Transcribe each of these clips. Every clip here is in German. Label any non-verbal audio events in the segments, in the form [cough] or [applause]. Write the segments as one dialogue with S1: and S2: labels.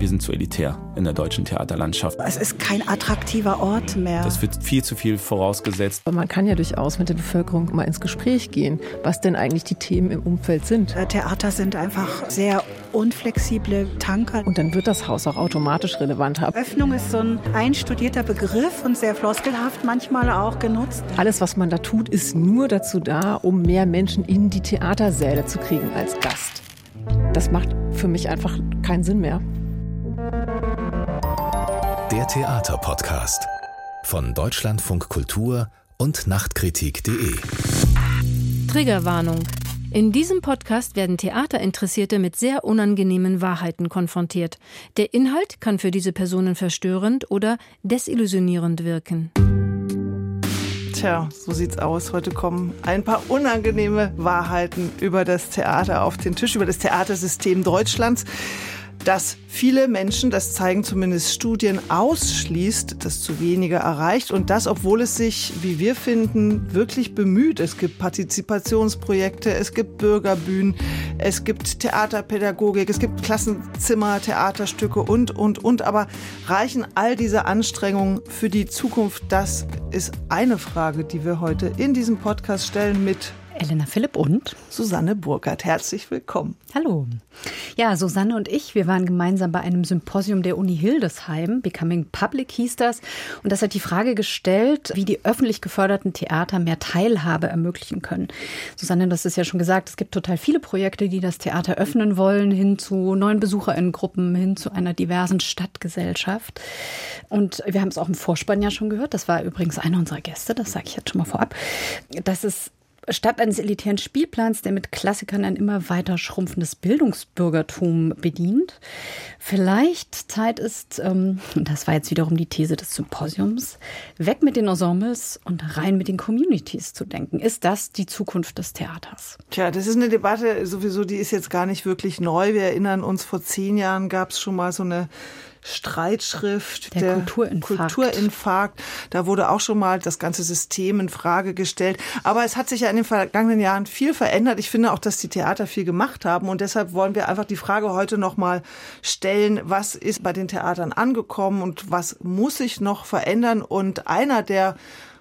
S1: wir sind zu elitär in der deutschen Theaterlandschaft.
S2: Es ist kein attraktiver Ort mehr.
S1: Das wird viel zu viel vorausgesetzt.
S3: Aber man kann ja durchaus mit der Bevölkerung mal ins Gespräch gehen, was denn eigentlich die Themen im Umfeld sind.
S2: Äh, Theater sind einfach sehr unflexible Tanker.
S3: Und dann wird das Haus auch automatisch relevanter.
S2: Öffnung ist so ein einstudierter Begriff und sehr floskelhaft manchmal auch genutzt.
S3: Alles, was man da tut, ist nur dazu da, um mehr Menschen in die Theatersäle zu kriegen als Gast. Das macht für mich einfach keinen Sinn mehr.
S4: Der Theaterpodcast von Deutschlandfunk Kultur und Nachtkritik.de.
S5: Triggerwarnung. In diesem Podcast werden Theaterinteressierte mit sehr unangenehmen Wahrheiten konfrontiert. Der Inhalt kann für diese Personen verstörend oder desillusionierend wirken.
S6: Tja, so sieht's aus. Heute kommen ein paar unangenehme Wahrheiten über das Theater auf den Tisch, über das Theatersystem Deutschlands dass viele Menschen, das zeigen zumindest Studien, ausschließt, das zu weniger erreicht und das, obwohl es sich, wie wir finden, wirklich bemüht. Es gibt Partizipationsprojekte, es gibt Bürgerbühnen, es gibt Theaterpädagogik, es gibt Klassenzimmer, Theaterstücke und, und, und. Aber reichen all diese Anstrengungen für die Zukunft? Das ist eine Frage, die wir heute in diesem Podcast stellen mit
S7: Elena Philipp und
S6: Susanne Burkhardt. Herzlich willkommen.
S7: Hallo. Ja, Susanne und ich, wir waren gemeinsam bei einem Symposium der Uni Hildesheim. Becoming Public hieß das. Und das hat die Frage gestellt, wie die öffentlich geförderten Theater mehr Teilhabe ermöglichen können. Susanne, das ist ja schon gesagt, es gibt total viele Projekte, die das Theater öffnen wollen, hin zu neuen BesucherInnengruppen, hin zu einer diversen Stadtgesellschaft. Und wir haben es auch im Vorspann ja schon gehört. Das war übrigens einer unserer Gäste, das sage ich jetzt schon mal vorab, dass es Statt eines elitären Spielplans, der mit Klassikern ein immer weiter schrumpfendes Bildungsbürgertum bedient, vielleicht Zeit ist, ähm, das war jetzt wiederum die These des Symposiums, weg mit den Ensembles und rein mit den Communities zu denken. Ist das die Zukunft des Theaters?
S6: Tja, das ist eine Debatte sowieso, die ist jetzt gar nicht wirklich neu. Wir erinnern uns, vor zehn Jahren gab es schon mal so eine Streitschrift,
S7: der, der Kulturinfarkt.
S6: Kulturinfarkt. Da wurde auch schon mal das ganze System in Frage gestellt. Aber es hat sich ja in den vergangenen Jahren viel verändert. Ich finde auch, dass die Theater viel gemacht haben. Und deshalb wollen wir einfach die Frage heute noch mal stellen, was ist bei den Theatern angekommen und was muss sich noch verändern? Und einer der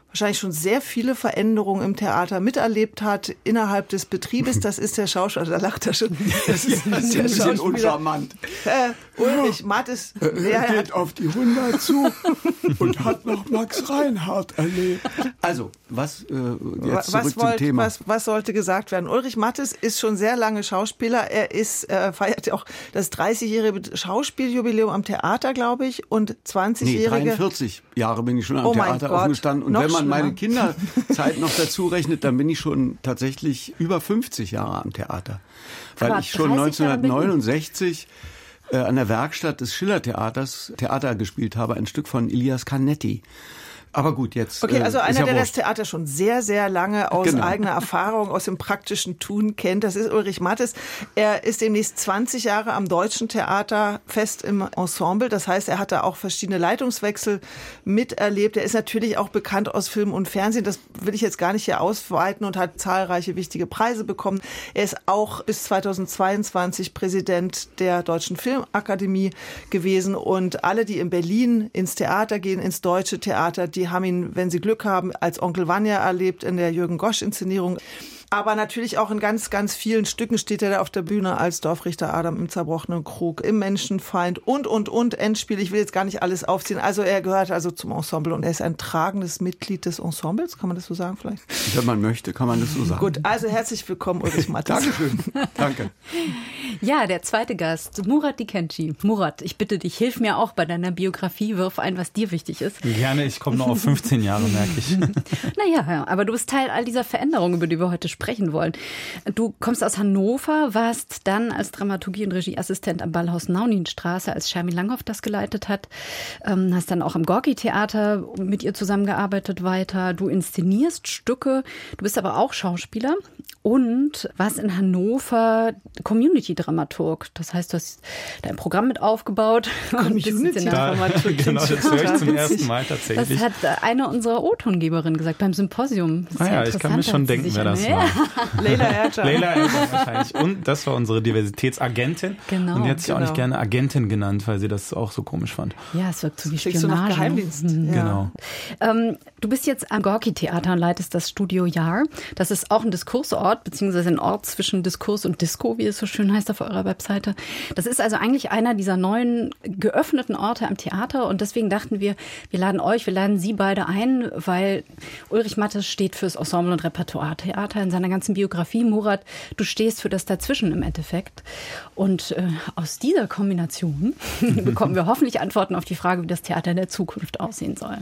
S6: wahrscheinlich schon sehr viele Veränderungen im Theater miterlebt hat innerhalb des Betriebes. [laughs] Das ist der Schauspieler, da lacht er schon.
S8: Das ist, [laughs] ja, das ist der Schauspieler. uncharmant.
S6: Äh, Ulrich Mattes.
S8: Er geht auf die 100 zu [laughs] und hat noch Max Reinhardt erlebt. Also, was äh, jetzt zurück
S6: was
S8: zum Thema.
S6: Was, was sollte gesagt werden? Ulrich Mattes ist schon sehr lange Schauspieler. Er ist äh, feiert auch das 30-jährige Schauspieljubiläum am Theater, glaube ich, und 20-jährige.
S8: Nee, 43 Jahre bin ich schon am
S6: oh
S8: Theater
S6: Gott.
S8: aufgestanden. Und
S6: Noch
S8: wenn man
S6: schlimmer.
S8: meine Kinderzeit noch dazu rechnet, dann bin ich schon tatsächlich über 50 Jahre am Theater. Weil
S7: Aber
S8: ich schon
S7: 30 Jahre bin ich-
S8: 1969 äh, an der Werkstatt des Schillertheaters Theater gespielt habe, ein Stück von Elias Canetti. Aber gut, jetzt.
S6: Okay,
S8: äh,
S6: also einer,
S8: ja
S6: der das
S8: wurscht.
S6: Theater schon sehr, sehr lange aus
S8: Genau.
S6: eigener Erfahrung, aus dem praktischen Tun kennt, das ist Ulrich Mattes. Er ist demnächst 20 Jahre am Deutschen Theater fest im Ensemble. Das heißt, er hat da auch verschiedene Leitungswechsel miterlebt. Er ist natürlich auch bekannt aus Film und Fernsehen. Das will ich jetzt gar nicht hier ausweiten und hat zahlreiche wichtige Preise bekommen. Er ist auch bis 2022 Präsident der Deutschen Filmakademie gewesen und alle, die in Berlin ins Theater gehen, ins Deutsche Theater, die haben ihn, wenn sie Glück haben, als Onkel Vanya erlebt in der Jürgen Gosch-Inszenierung. Aber natürlich auch in ganz, ganz vielen Stücken steht er da auf der Bühne als Dorfrichter Adam im zerbrochenen Krug, im Menschenfeind und, und, und Endspiel. Ich will jetzt gar nicht alles aufziehen. Also er gehört also zum Ensemble und er ist ein tragendes Mitglied des Ensembles. Kann man das so sagen vielleicht?
S8: Wenn man möchte, kann man das so sagen.
S6: Gut, also herzlich willkommen, Ulrich Mattes. [laughs]
S8: Dankeschön. Danke.
S7: Ja, der zweite Gast, Murat Dikenci. Murat, ich bitte dich, hilf mir auch bei deiner Biografie, wirf ein, was dir wichtig ist.
S1: Gerne, ich komme noch auf [laughs] 15 Jahre, merke ich.
S7: Naja, ja, aber du bist Teil all dieser Veränderungen, über die wir heute sprechen wollen. Du kommst aus Hannover, warst dann als Dramaturgie- und Regieassistent am Ballhaus Nauninstraße, als Shermi Langhoff das geleitet hat. Ähm, hast dann auch am Gorki-Theater mit ihr zusammengearbeitet weiter. Du inszenierst Stücke, du bist aber auch Schauspieler und warst in Hannover Community-Dramaturg. Das heißt, du hast dein Programm mit aufgebaut. [laughs] und bist jetzt in der
S6: Dramaturg. [laughs]
S1: genau, das höre ich zum ersten Mal
S7: das
S1: tatsächlich.
S7: hat eine unserer O-Tongeberinnen gesagt beim Symposium. Das
S1: Ah
S7: ja
S1: ja, ich kann mir schon denken, wer das war. [laughs]
S6: Leila Ercan.
S1: Leila Ercan wahrscheinlich. Und das war unsere Diversitätsagentin.
S7: Genau,
S1: Und die hat sich auch
S6: genau.
S1: nicht gerne Agentin genannt, weil sie das auch so komisch fand.
S7: Ja, es wirkt so wie
S6: Kriegst du nach
S7: Spionage.
S6: Geheimdienst.
S7: Mhm.
S6: Ja.
S1: Genau.
S7: Ähm, du bist jetzt am Gorki-Theater und leitest das Studio Jahr. Das ist auch ein Diskursort, beziehungsweise ein Ort zwischen Diskurs und Disco, wie es so schön heißt auf eurer Webseite. Das ist also eigentlich einer dieser neuen geöffneten Orte am Theater und deswegen dachten wir, wir laden euch, wir laden Sie beide ein, weil Ulrich Mattes steht fürs Ensemble- und Repertoire-Theater in seiner ganzen Biografie. Murat, du stehst für das Dazwischen im Endeffekt. Und äh, aus dieser Kombination [laughs] bekommen wir hoffentlich Antworten auf die Frage, wie das Theater in der Zukunft aussehen soll.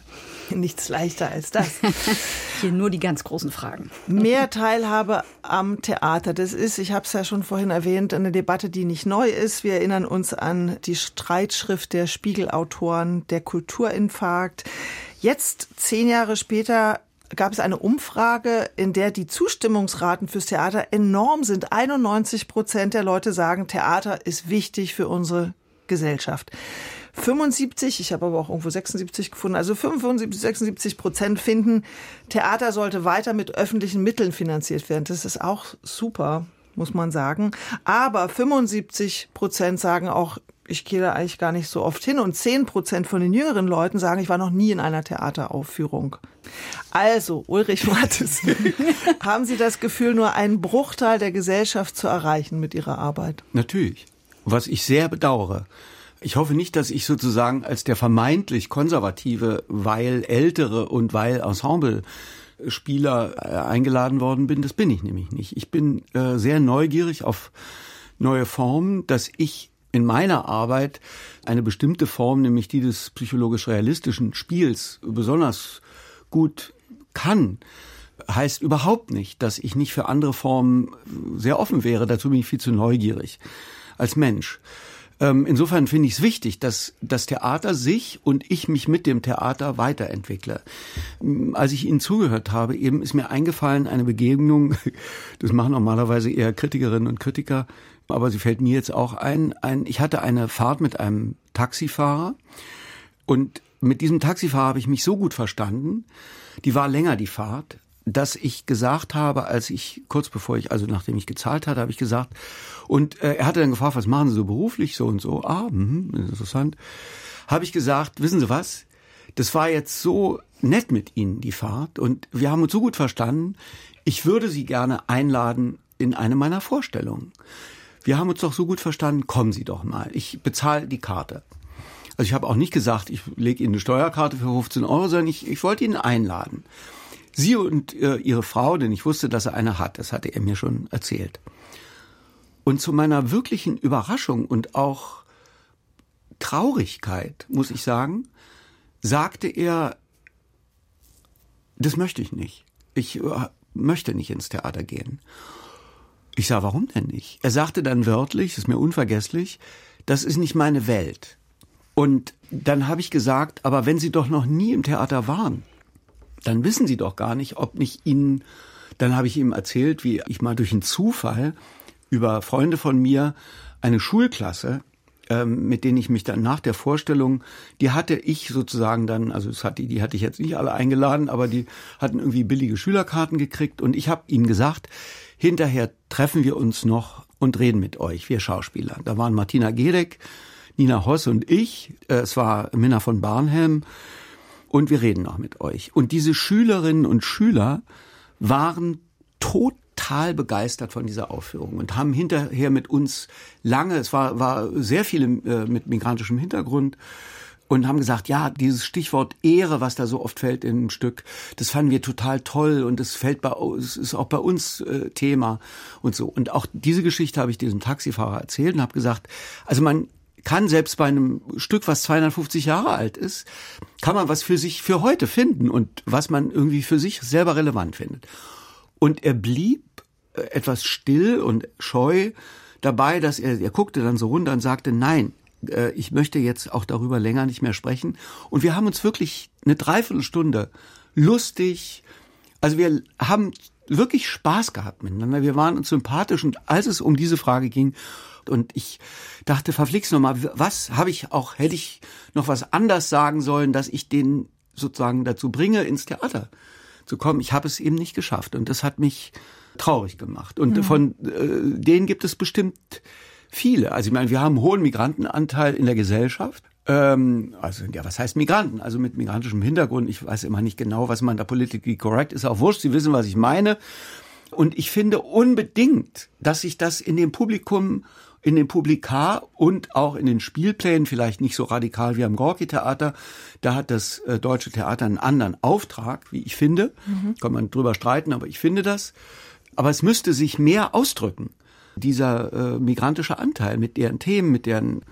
S6: Nichts leichter als das. [laughs]
S7: Hier nur die ganz großen Fragen.
S6: Mehr Teilhabe am Theater. Das ist, ich habe es ja schon vorhin erwähnt, eine Debatte, die nicht neu ist. Wir erinnern uns an die Streitschrift der Spiegelautoren, der Kulturinfarkt. Jetzt, zehn Jahre später, gab es eine Umfrage, in der die Zustimmungsraten fürs Theater enorm sind. 91 Prozent der Leute sagen, Theater ist wichtig für unsere Gesellschaft. 75, ich habe aber auch irgendwo 76 gefunden, also 75, 76 Prozent finden, Theater sollte weiter mit öffentlichen Mitteln finanziert werden. Das ist auch super, muss man sagen. Aber 75 Prozent sagen auch, ich gehe da eigentlich gar nicht so oft hin. Und 10 Prozent von den jüngeren Leuten sagen, ich war noch nie in einer Theateraufführung. Also, Ulrich Mattes, [laughs] haben Sie das Gefühl, nur einen Bruchteil der Gesellschaft zu erreichen mit Ihrer Arbeit?
S8: Natürlich. Was ich sehr bedauere. Ich hoffe nicht, dass ich sozusagen als der vermeintlich konservative, weil ältere und weil Ensemble Spieler äh, eingeladen worden bin. Das bin ich nämlich nicht. Ich bin äh, sehr neugierig auf neue Formen, dass ich in meiner Arbeit eine bestimmte Form, nämlich die des psychologisch-realistischen Spiels, besonders gut kann. Heißt überhaupt nicht, dass ich nicht für andere Formen sehr offen wäre. Dazu bin ich viel zu neugierig als Mensch. Ähm, insofern finde ich es wichtig, dass das Theater sich und ich mich mit dem Theater weiterentwickle. Ähm, Als ich Ihnen zugehört habe, eben ist mir eingefallen eine Begegnung, [laughs] das machen normalerweise eher Kritikerinnen und Kritiker, aber sie fällt mir jetzt auch ein, ein ich hatte eine Fahrt mit einem Taxifahrer und mit diesem Taxifahrer habe ich mich so gut verstanden, die war länger die Fahrt, dass ich gesagt habe, als ich kurz bevor ich, also nachdem ich gezahlt hatte, habe ich gesagt, und äh, er hatte dann gefragt, was machen Sie so beruflich, so und so, ah, mh, interessant, habe ich gesagt, wissen Sie was, das war jetzt so nett mit Ihnen, die Fahrt, und wir haben uns so gut verstanden, ich würde Sie gerne einladen in eine meiner Vorstellungen. Wir haben uns doch so gut verstanden, kommen Sie doch mal, ich bezahle die Karte. Also ich habe auch nicht gesagt, ich lege Ihnen eine Steuerkarte für 15 Euro, sondern ich, ich wollte ihn einladen. Sie und äh, ihre Frau, denn ich wusste, dass er eine hat, das hatte er mir schon erzählt. Und zu meiner wirklichen Überraschung und auch Traurigkeit, muss ich sagen, sagte er, das möchte ich nicht. Ich äh, möchte nicht ins Theater gehen. Ich sah, warum denn nicht? Er sagte dann wörtlich, das ist mir unvergesslich, das ist nicht meine Welt. Und dann habe ich gesagt, aber wenn Sie doch noch nie im Theater waren, dann wissen Sie doch gar nicht, ob nicht Ihnen, dann habe ich ihm erzählt, wie ich mal durch einen Zufall über Freunde von mir eine Schulklasse, ähm, mit denen ich mich dann nach der Vorstellung, die hatte ich sozusagen dann, also es hatte, die hatte ich jetzt nicht alle eingeladen, aber die hatten irgendwie billige Schülerkarten gekriegt und ich habe ihnen gesagt, hinterher treffen wir uns noch und reden mit euch, wir Schauspieler. Da waren Martina Gedek, Nina Hoss und ich, äh, es war Minna von Barnhelm, und wir reden noch mit euch. Und diese Schülerinnen und Schüler waren total begeistert von dieser Aufführung und haben hinterher mit uns lange, es war, war sehr viele äh, mit migrantischem Hintergrund, und haben gesagt, ja, dieses Stichwort Ehre, was da so oft fällt in einem Stück, das fanden wir total toll und es fällt bei es ist auch bei uns äh, Thema und so. Und auch diese Geschichte habe ich diesem Taxifahrer erzählt und habe gesagt, also man kann selbst bei einem Stück, was 250 Jahre alt ist, kann man was für sich für heute finden und was man irgendwie für sich selber relevant findet. Und er blieb etwas still und scheu dabei, dass er, er guckte dann so runter und sagte, nein, äh, ich möchte jetzt auch darüber länger nicht mehr sprechen. Und wir haben uns wirklich eine Dreiviertelstunde lustig, also wir haben wirklich Spaß gehabt miteinander. Wir waren uns sympathisch und als es um diese Frage ging, und ich dachte, verflixt nochmal, was habe ich auch, hätte ich noch was anders sagen sollen, dass ich den sozusagen dazu bringe, ins Theater zu kommen. Ich habe es eben nicht geschafft und das hat mich traurig gemacht. Und mhm. von äh, denen gibt es bestimmt viele. Also ich meine, wir haben einen hohen Migrantenanteil in der Gesellschaft. Ähm, also ja, was heißt Migranten? Also mit migrantischem Hintergrund. Ich weiß immer nicht genau, was man da politically correct ist. Auch wurscht. Sie wissen, was ich meine. Und ich finde unbedingt, dass sich das in dem Publikum in den Publika und auch in den Spielplänen, vielleicht nicht so radikal wie am Gorki-Theater. Da hat das äh, Deutsche Theater einen anderen Auftrag, wie ich finde. Mhm. Kann man drüber streiten, aber ich finde das. Aber es müsste sich mehr ausdrücken, dieser äh, migrantische Anteil mit deren Themen, mit deren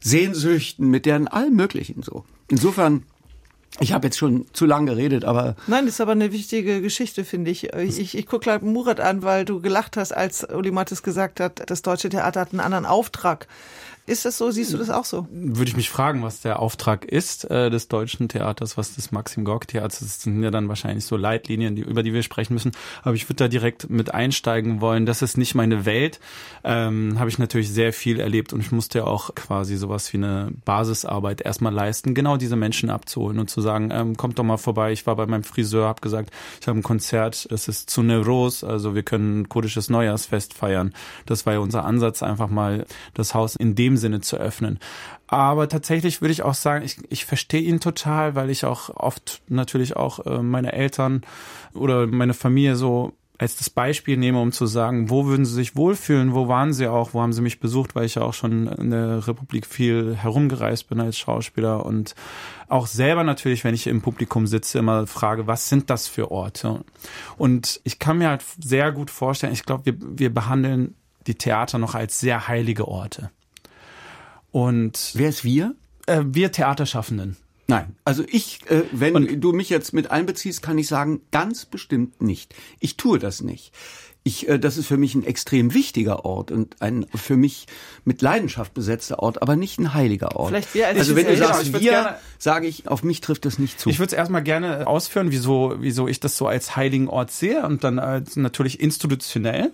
S8: Sehnsüchten, mit deren allem Möglichen so. Insofern ich habe jetzt schon zu lang geredet, aber.
S6: Nein, das ist aber eine wichtige Geschichte, finde ich. Ich, ich, ich gucke gerade Murat an, weil du gelacht hast, als Uli Mattes gesagt hat, das deutsche Theater hat einen anderen Auftrag. Ist das so? Siehst du das auch so?
S1: Würde ich mich fragen, was der Auftrag ist äh, des deutschen Theaters, was des Maxim Gorki Theaters. Das sind ja dann wahrscheinlich so Leitlinien, die, über die wir sprechen müssen. Aber ich würde da direkt mit einsteigen wollen. Das ist nicht meine Welt. Ähm, Habe ich natürlich sehr viel erlebt und ich musste ja auch quasi sowas wie eine Basisarbeit erstmal leisten, genau diese Menschen abzuholen und zu sagen, ähm, kommt doch mal vorbei. Ich war bei meinem Friseur, habe gesagt, ich habe ein Konzert, das ist zu Neuros, also wir können kurdisches Neujahrsfest feiern. Das war ja unser Ansatz, einfach mal das Haus in dem Sinne zu öffnen. Aber tatsächlich würde ich auch sagen, ich, ich verstehe ihn total, weil ich auch oft natürlich auch äh, meine Eltern oder meine Familie so als das Beispiel nehme, um zu sagen, wo würden sie sich wohlfühlen, wo waren sie auch, wo haben sie mich besucht, weil ich ja auch schon in der Republik viel herumgereist bin als Schauspieler und auch selber natürlich, wenn ich im Publikum sitze, immer frage, was sind das für Orte? Und ich kann mir halt sehr gut vorstellen, ich glaube, wir, wir behandeln die Theater noch als sehr heilige Orte. Und
S8: wer ist wir?
S1: Äh, wir Theaterschaffenden.
S8: Nein, also ich, äh, wenn und, du mich jetzt mit einbeziehst, kann ich sagen, ganz bestimmt nicht. Ich tue das nicht. Ich, äh, das ist für mich ein extrem wichtiger Ort und ein für mich mit Leidenschaft besetzter Ort, aber nicht ein heiliger Ort.
S6: Vielleicht wir als
S8: also wenn du sagst wir, sage ich, auf mich trifft das nicht zu.
S1: Ich würde es erstmal gerne ausführen, wieso, wieso ich das so als heiligen Ort sehe und dann als natürlich institutionell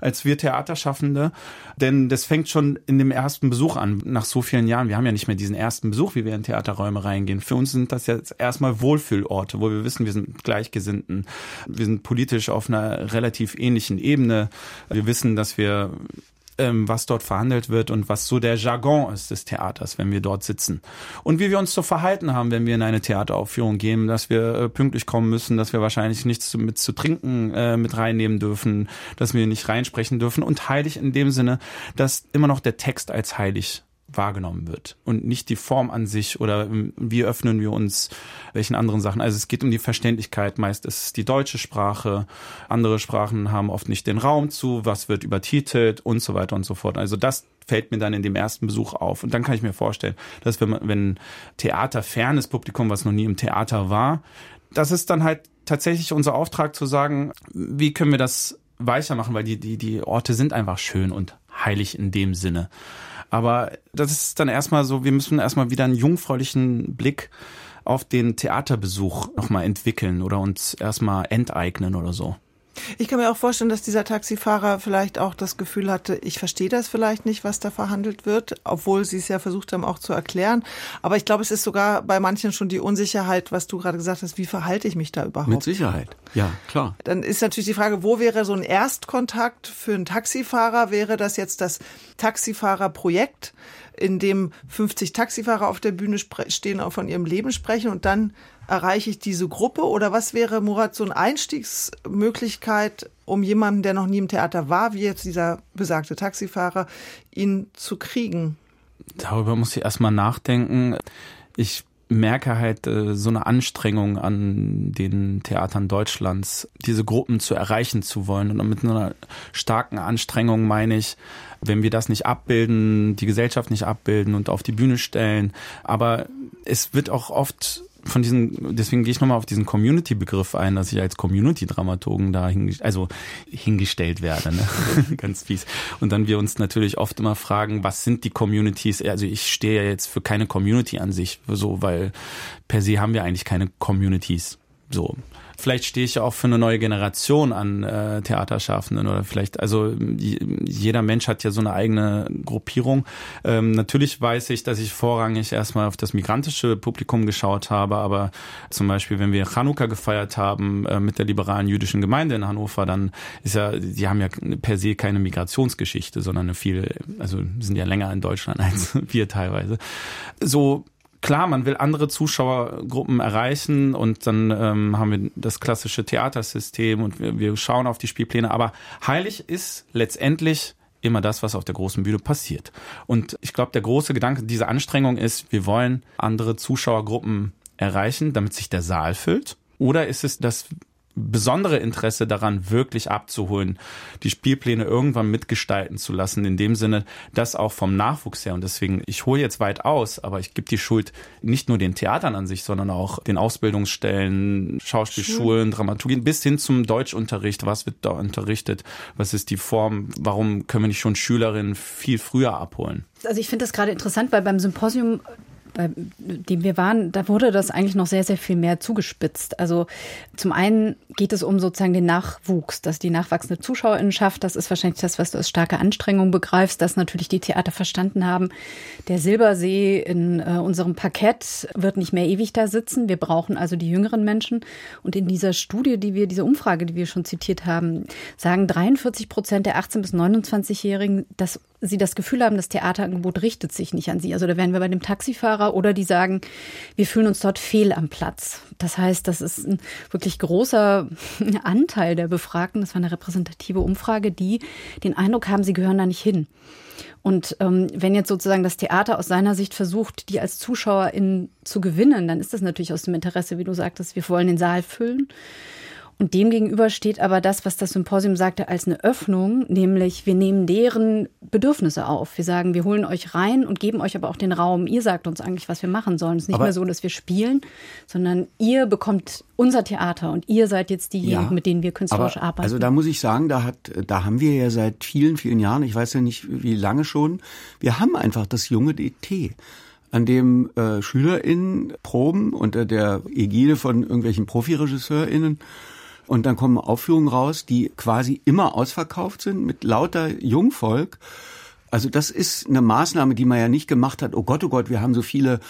S1: als wir Theaterschaffende. Denn das fängt schon in dem ersten Besuch an, nach so vielen Jahren. Wir haben ja nicht mehr diesen ersten Besuch, wie wir in Theaterräume reingehen. Für uns sind das jetzt erstmal Wohlfühlorte, wo wir wissen, wir sind Gleichgesinnten. Wir sind politisch auf einer relativ ähnlichen Ebene. Wir wissen, dass wir ähm, was dort verhandelt wird und was so der Jargon ist des Theaters, wenn wir dort sitzen. Und wie wir uns zu verhalten haben, wenn wir in eine Theateraufführung gehen, dass wir äh, pünktlich kommen müssen, dass wir wahrscheinlich nichts mit zu trinken äh, mit reinnehmen dürfen, dass wir nicht reinsprechen dürfen und heilig in dem Sinne, dass immer noch der Text als heilig wahrgenommen wird und nicht die Form an sich oder wie öffnen wir uns welchen anderen Sachen. Also es geht um die Verständlichkeit. Meist ist es die deutsche Sprache. Andere Sprachen haben oft nicht den Raum zu. Was wird übertitelt und so weiter und so fort. Also das fällt mir dann in dem ersten Besuch auf. Und dann kann ich mir vorstellen, dass wenn, wenn Theater fernes Publikum, was noch nie im Theater war, das ist dann halt tatsächlich unser Auftrag zu sagen, wie können wir das weicher machen, weil die, die, die Orte sind einfach schön und heilig in dem Sinne. Aber das ist dann erstmal so, wir müssen erstmal wieder einen jungfräulichen Blick auf den Theaterbesuch nochmal entwickeln oder uns erstmal enteignen oder so.
S6: Ich kann mir auch vorstellen, dass dieser Taxifahrer vielleicht auch das Gefühl hatte, ich verstehe das vielleicht nicht, was da verhandelt wird, obwohl sie es ja versucht haben auch zu erklären. Aber ich glaube, es ist sogar bei manchen schon die Unsicherheit, was du gerade gesagt hast, wie verhalte ich mich da überhaupt?
S8: Mit Sicherheit, ja, klar.
S6: Dann ist natürlich die Frage, wo wäre so ein Erstkontakt für einen Taxifahrer? Wäre das jetzt das Taxifahrerprojekt? in dem 50 Taxifahrer auf der Bühne stehen, auch von ihrem Leben sprechen und dann erreiche ich diese Gruppe? Oder was wäre, Murat, so eine Einstiegsmöglichkeit, um jemanden, der noch nie im Theater war, wie jetzt dieser besagte Taxifahrer, ihn zu kriegen?
S1: Darüber muss ich erstmal nachdenken. Ich merke halt äh, so eine Anstrengung an den Theatern Deutschlands, diese Gruppen zu erreichen zu wollen. Und mit einer starken Anstrengung meine ich, wenn wir das nicht abbilden, die Gesellschaft nicht abbilden und auf die Bühne stellen. Aber es wird auch oft von diesen, deswegen gehe ich nochmal auf diesen Community-Begriff ein, dass ich als Community-Dramaturgen da hinge also hingestellt werde, ne? [laughs] ganz fies. Und dann wir uns natürlich oft immer fragen, was sind die Communities? Also ich stehe ja jetzt für keine Community an sich, so, weil per se haben wir eigentlich keine Communities. So. Vielleicht stehe ich ja auch für eine neue Generation an äh, Theaterschaffenden oder vielleicht, also jeder Mensch hat ja so eine eigene Gruppierung. Ähm, natürlich weiß ich, dass ich vorrangig erstmal auf das migrantische Publikum geschaut habe, aber zum Beispiel, wenn wir Chanukka gefeiert haben äh, mit der liberalen jüdischen Gemeinde in Hannover, dann ist ja, die haben ja per se keine Migrationsgeschichte, sondern eine viel, also sind ja länger in Deutschland [laughs] als wir teilweise. So klar, man will andere Zuschauergruppen erreichen und dann ähm, haben wir das klassische Theatersystem und wir, wir schauen auf die Spielpläne. Aber heilig ist letztendlich immer das, was auf der großen Bühne passiert. Und ich glaube, der große Gedanke dieser Anstrengung ist, wir wollen andere Zuschauergruppen erreichen, damit sich der Saal füllt. Oder ist es, dass besondere Interesse daran, wirklich abzuholen, die Spielpläne irgendwann mitgestalten zu lassen, in dem Sinne, dass auch vom Nachwuchs her, und deswegen, ich hole jetzt weit aus, aber ich gebe die Schuld nicht nur den Theatern an sich, sondern auch den Ausbildungsstellen, Schauspielschulen, Dramaturgien, bis hin zum Deutschunterricht, was wird da unterrichtet, was ist die Form, warum können wir nicht schon Schülerinnen viel früher abholen?
S7: Also ich finde das gerade interessant, weil beim Symposium bei dem wir waren, da wurde das eigentlich noch sehr, sehr viel mehr zugespitzt. Also zum einen geht es um sozusagen den Nachwuchs, dass die nachwachsende Zuschauerinnenschaft, das ist wahrscheinlich das, was du als starke Anstrengung begreifst, dass natürlich die Theater verstanden haben, der Silbersee in äh, unserem Parkett wird nicht mehr ewig da sitzen. Wir brauchen also die jüngeren Menschen. Und in dieser Studie, die wir, diese Umfrage, die wir schon zitiert haben, sagen 43 Prozent der 18- bis 29-Jährigen, dass sie das Gefühl haben, das Theaterangebot richtet sich nicht an sie. Also da wären wir bei dem Taxifahrer oder die sagen, wir fühlen uns dort fehl am Platz. Das heißt, das ist ein wirklich großer [laughs] Anteil der Befragten, das war eine repräsentative Umfrage, die den Eindruck haben, sie gehören da nicht hin. Und ähm, wenn jetzt sozusagen das Theater aus seiner Sicht versucht, die als Zuschauerin zu gewinnen, dann ist das natürlich aus dem Interesse, wie du sagtest, wir wollen den Saal füllen. Und demgegenüber steht aber das, was das Symposium sagte, als eine Öffnung, nämlich wir nehmen deren Bedürfnisse auf. Wir sagen, wir holen euch rein und geben euch aber auch den Raum. Ihr sagt uns eigentlich, was wir machen sollen. Es ist nicht aber mehr so, dass wir spielen, sondern ihr bekommt unser Theater und ihr seid jetzt diejenigen, ja, mit denen wir künstlerisch aber, arbeiten.
S8: Also da muss ich sagen, da hat, da haben wir ja seit vielen, vielen Jahren, ich weiß ja nicht wie lange schon, wir haben einfach das junge DT an dem äh, SchülerInnen proben unter der Ägide von irgendwelchen ProfiregisseurInnen und dann kommen Aufführungen raus, die quasi immer ausverkauft sind mit lauter Jungvolk. Also das ist eine Maßnahme, die man ja nicht gemacht hat. Oh Gott, oh Gott, wir haben so viele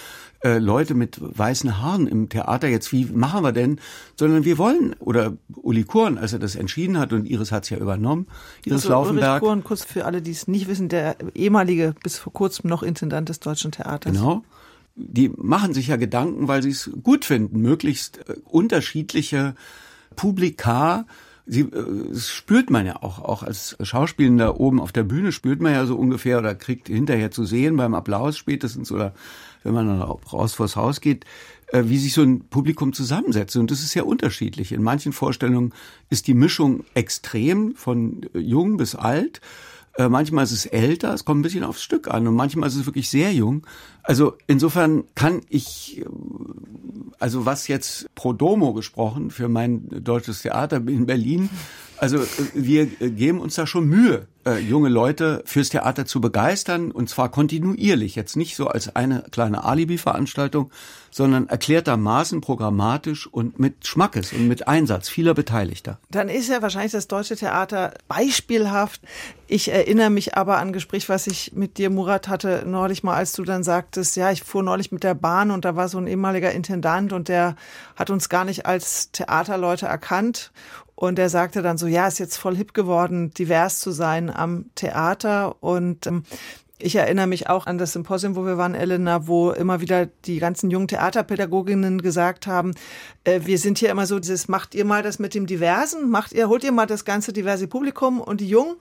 S8: äh, Leute mit weißen Haaren im Theater. Jetzt wie machen wir denn? Sondern wir wollen oder Uli Korn, als er das entschieden hat und Iris hat es ja übernommen, Iris also, Laufenberg.
S6: Ulrich Korn, kurz für alle, die es nicht wissen, der ehemalige bis vor kurzem noch Intendant des Deutschen Theaters.
S8: Genau die machen sich ja Gedanken, weil sie es gut finden, möglichst äh, unterschiedliche Publika, sie, äh, das spürt man ja auch, auch als Schauspielender oben auf der Bühne spürt man ja so ungefähr oder kriegt hinterher zu sehen beim Applaus spätestens oder wenn man dann raus vors Haus geht, äh, wie sich so ein Publikum zusammensetzt. Und das ist ja unterschiedlich. In manchen Vorstellungen ist die Mischung extrem von jung bis alt. Äh, manchmal ist es älter, es kommt ein bisschen aufs Stück an und manchmal ist es wirklich sehr jung. Also insofern kann ich, äh, also was jetzt pro domo gesprochen für mein deutsches Theater in Berlin, also äh, wir geben uns da schon Mühe, äh, junge Leute fürs Theater zu begeistern und zwar kontinuierlich, jetzt nicht so als eine kleine Alibi-Veranstaltung, sondern erklärtermaßen programmatisch und mit Schmackes und mit Einsatz vieler Beteiligter.
S6: Dann ist ja wahrscheinlich das deutsche Theater beispielhaft. Ich erinnere mich aber an Gespräch, was ich mit dir, Murat, hatte neulich mal, als du dann sagtest, ja, ich fuhr neulich mit der Bahn und da war so ein ehemaliger Intendant und der hat uns gar nicht als Theaterleute erkannt und er sagte dann so, ja, ist jetzt voll hip geworden, divers zu sein am Theater. Und ähm, ich erinnere mich auch an das Symposium, wo wir waren, Elena, wo immer wieder die ganzen jungen Theaterpädagoginnen gesagt haben, äh, wir sind hier immer so dieses, macht ihr mal das mit dem Diversen, macht ihr, holt ihr mal das ganze diverse Publikum und die Jungen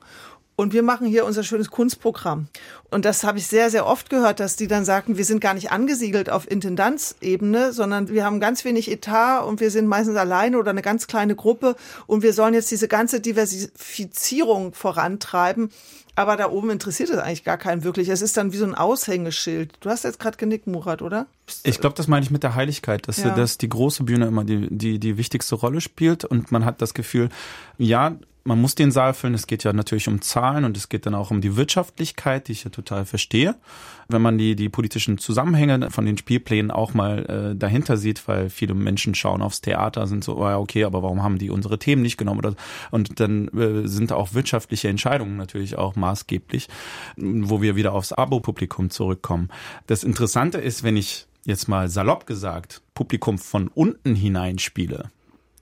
S6: und wir machen hier unser schönes Kunstprogramm. Und das habe ich sehr, sehr oft gehört, dass die dann sagten, wir sind gar nicht angesiedelt auf Intendanzebene, sondern wir haben ganz wenig Etat und wir sind meistens alleine oder eine ganz kleine Gruppe und wir sollen jetzt diese ganze Diversifizierung vorantreiben. Aber da oben interessiert es eigentlich gar keinen wirklich. Es ist dann wie so ein Aushängeschild. Du hast jetzt gerade genickt, Murat, oder?
S1: Ich glaube, das meine ich mit der Heiligkeit, dass, ja. dass die große Bühne immer die, die, die wichtigste Rolle spielt und man hat das Gefühl, ja, man muss den Saal füllen. Es geht ja natürlich um Zahlen und es geht dann auch um die Wirtschaftlichkeit, die ich ja total verstehe. Wenn man die, die politischen Zusammenhänge von den Spielplänen auch mal äh, dahinter sieht, weil viele Menschen schauen aufs Theater, sind so, oh ja, okay, aber warum haben die unsere Themen nicht genommen? Oder, und dann äh, sind auch wirtschaftliche Entscheidungen natürlich auch maßgeblich, wo wir wieder aufs Abo-Publikum zurückkommen. Das Interessante ist, wenn ich jetzt mal salopp gesagt, Publikum von unten hineinspiele,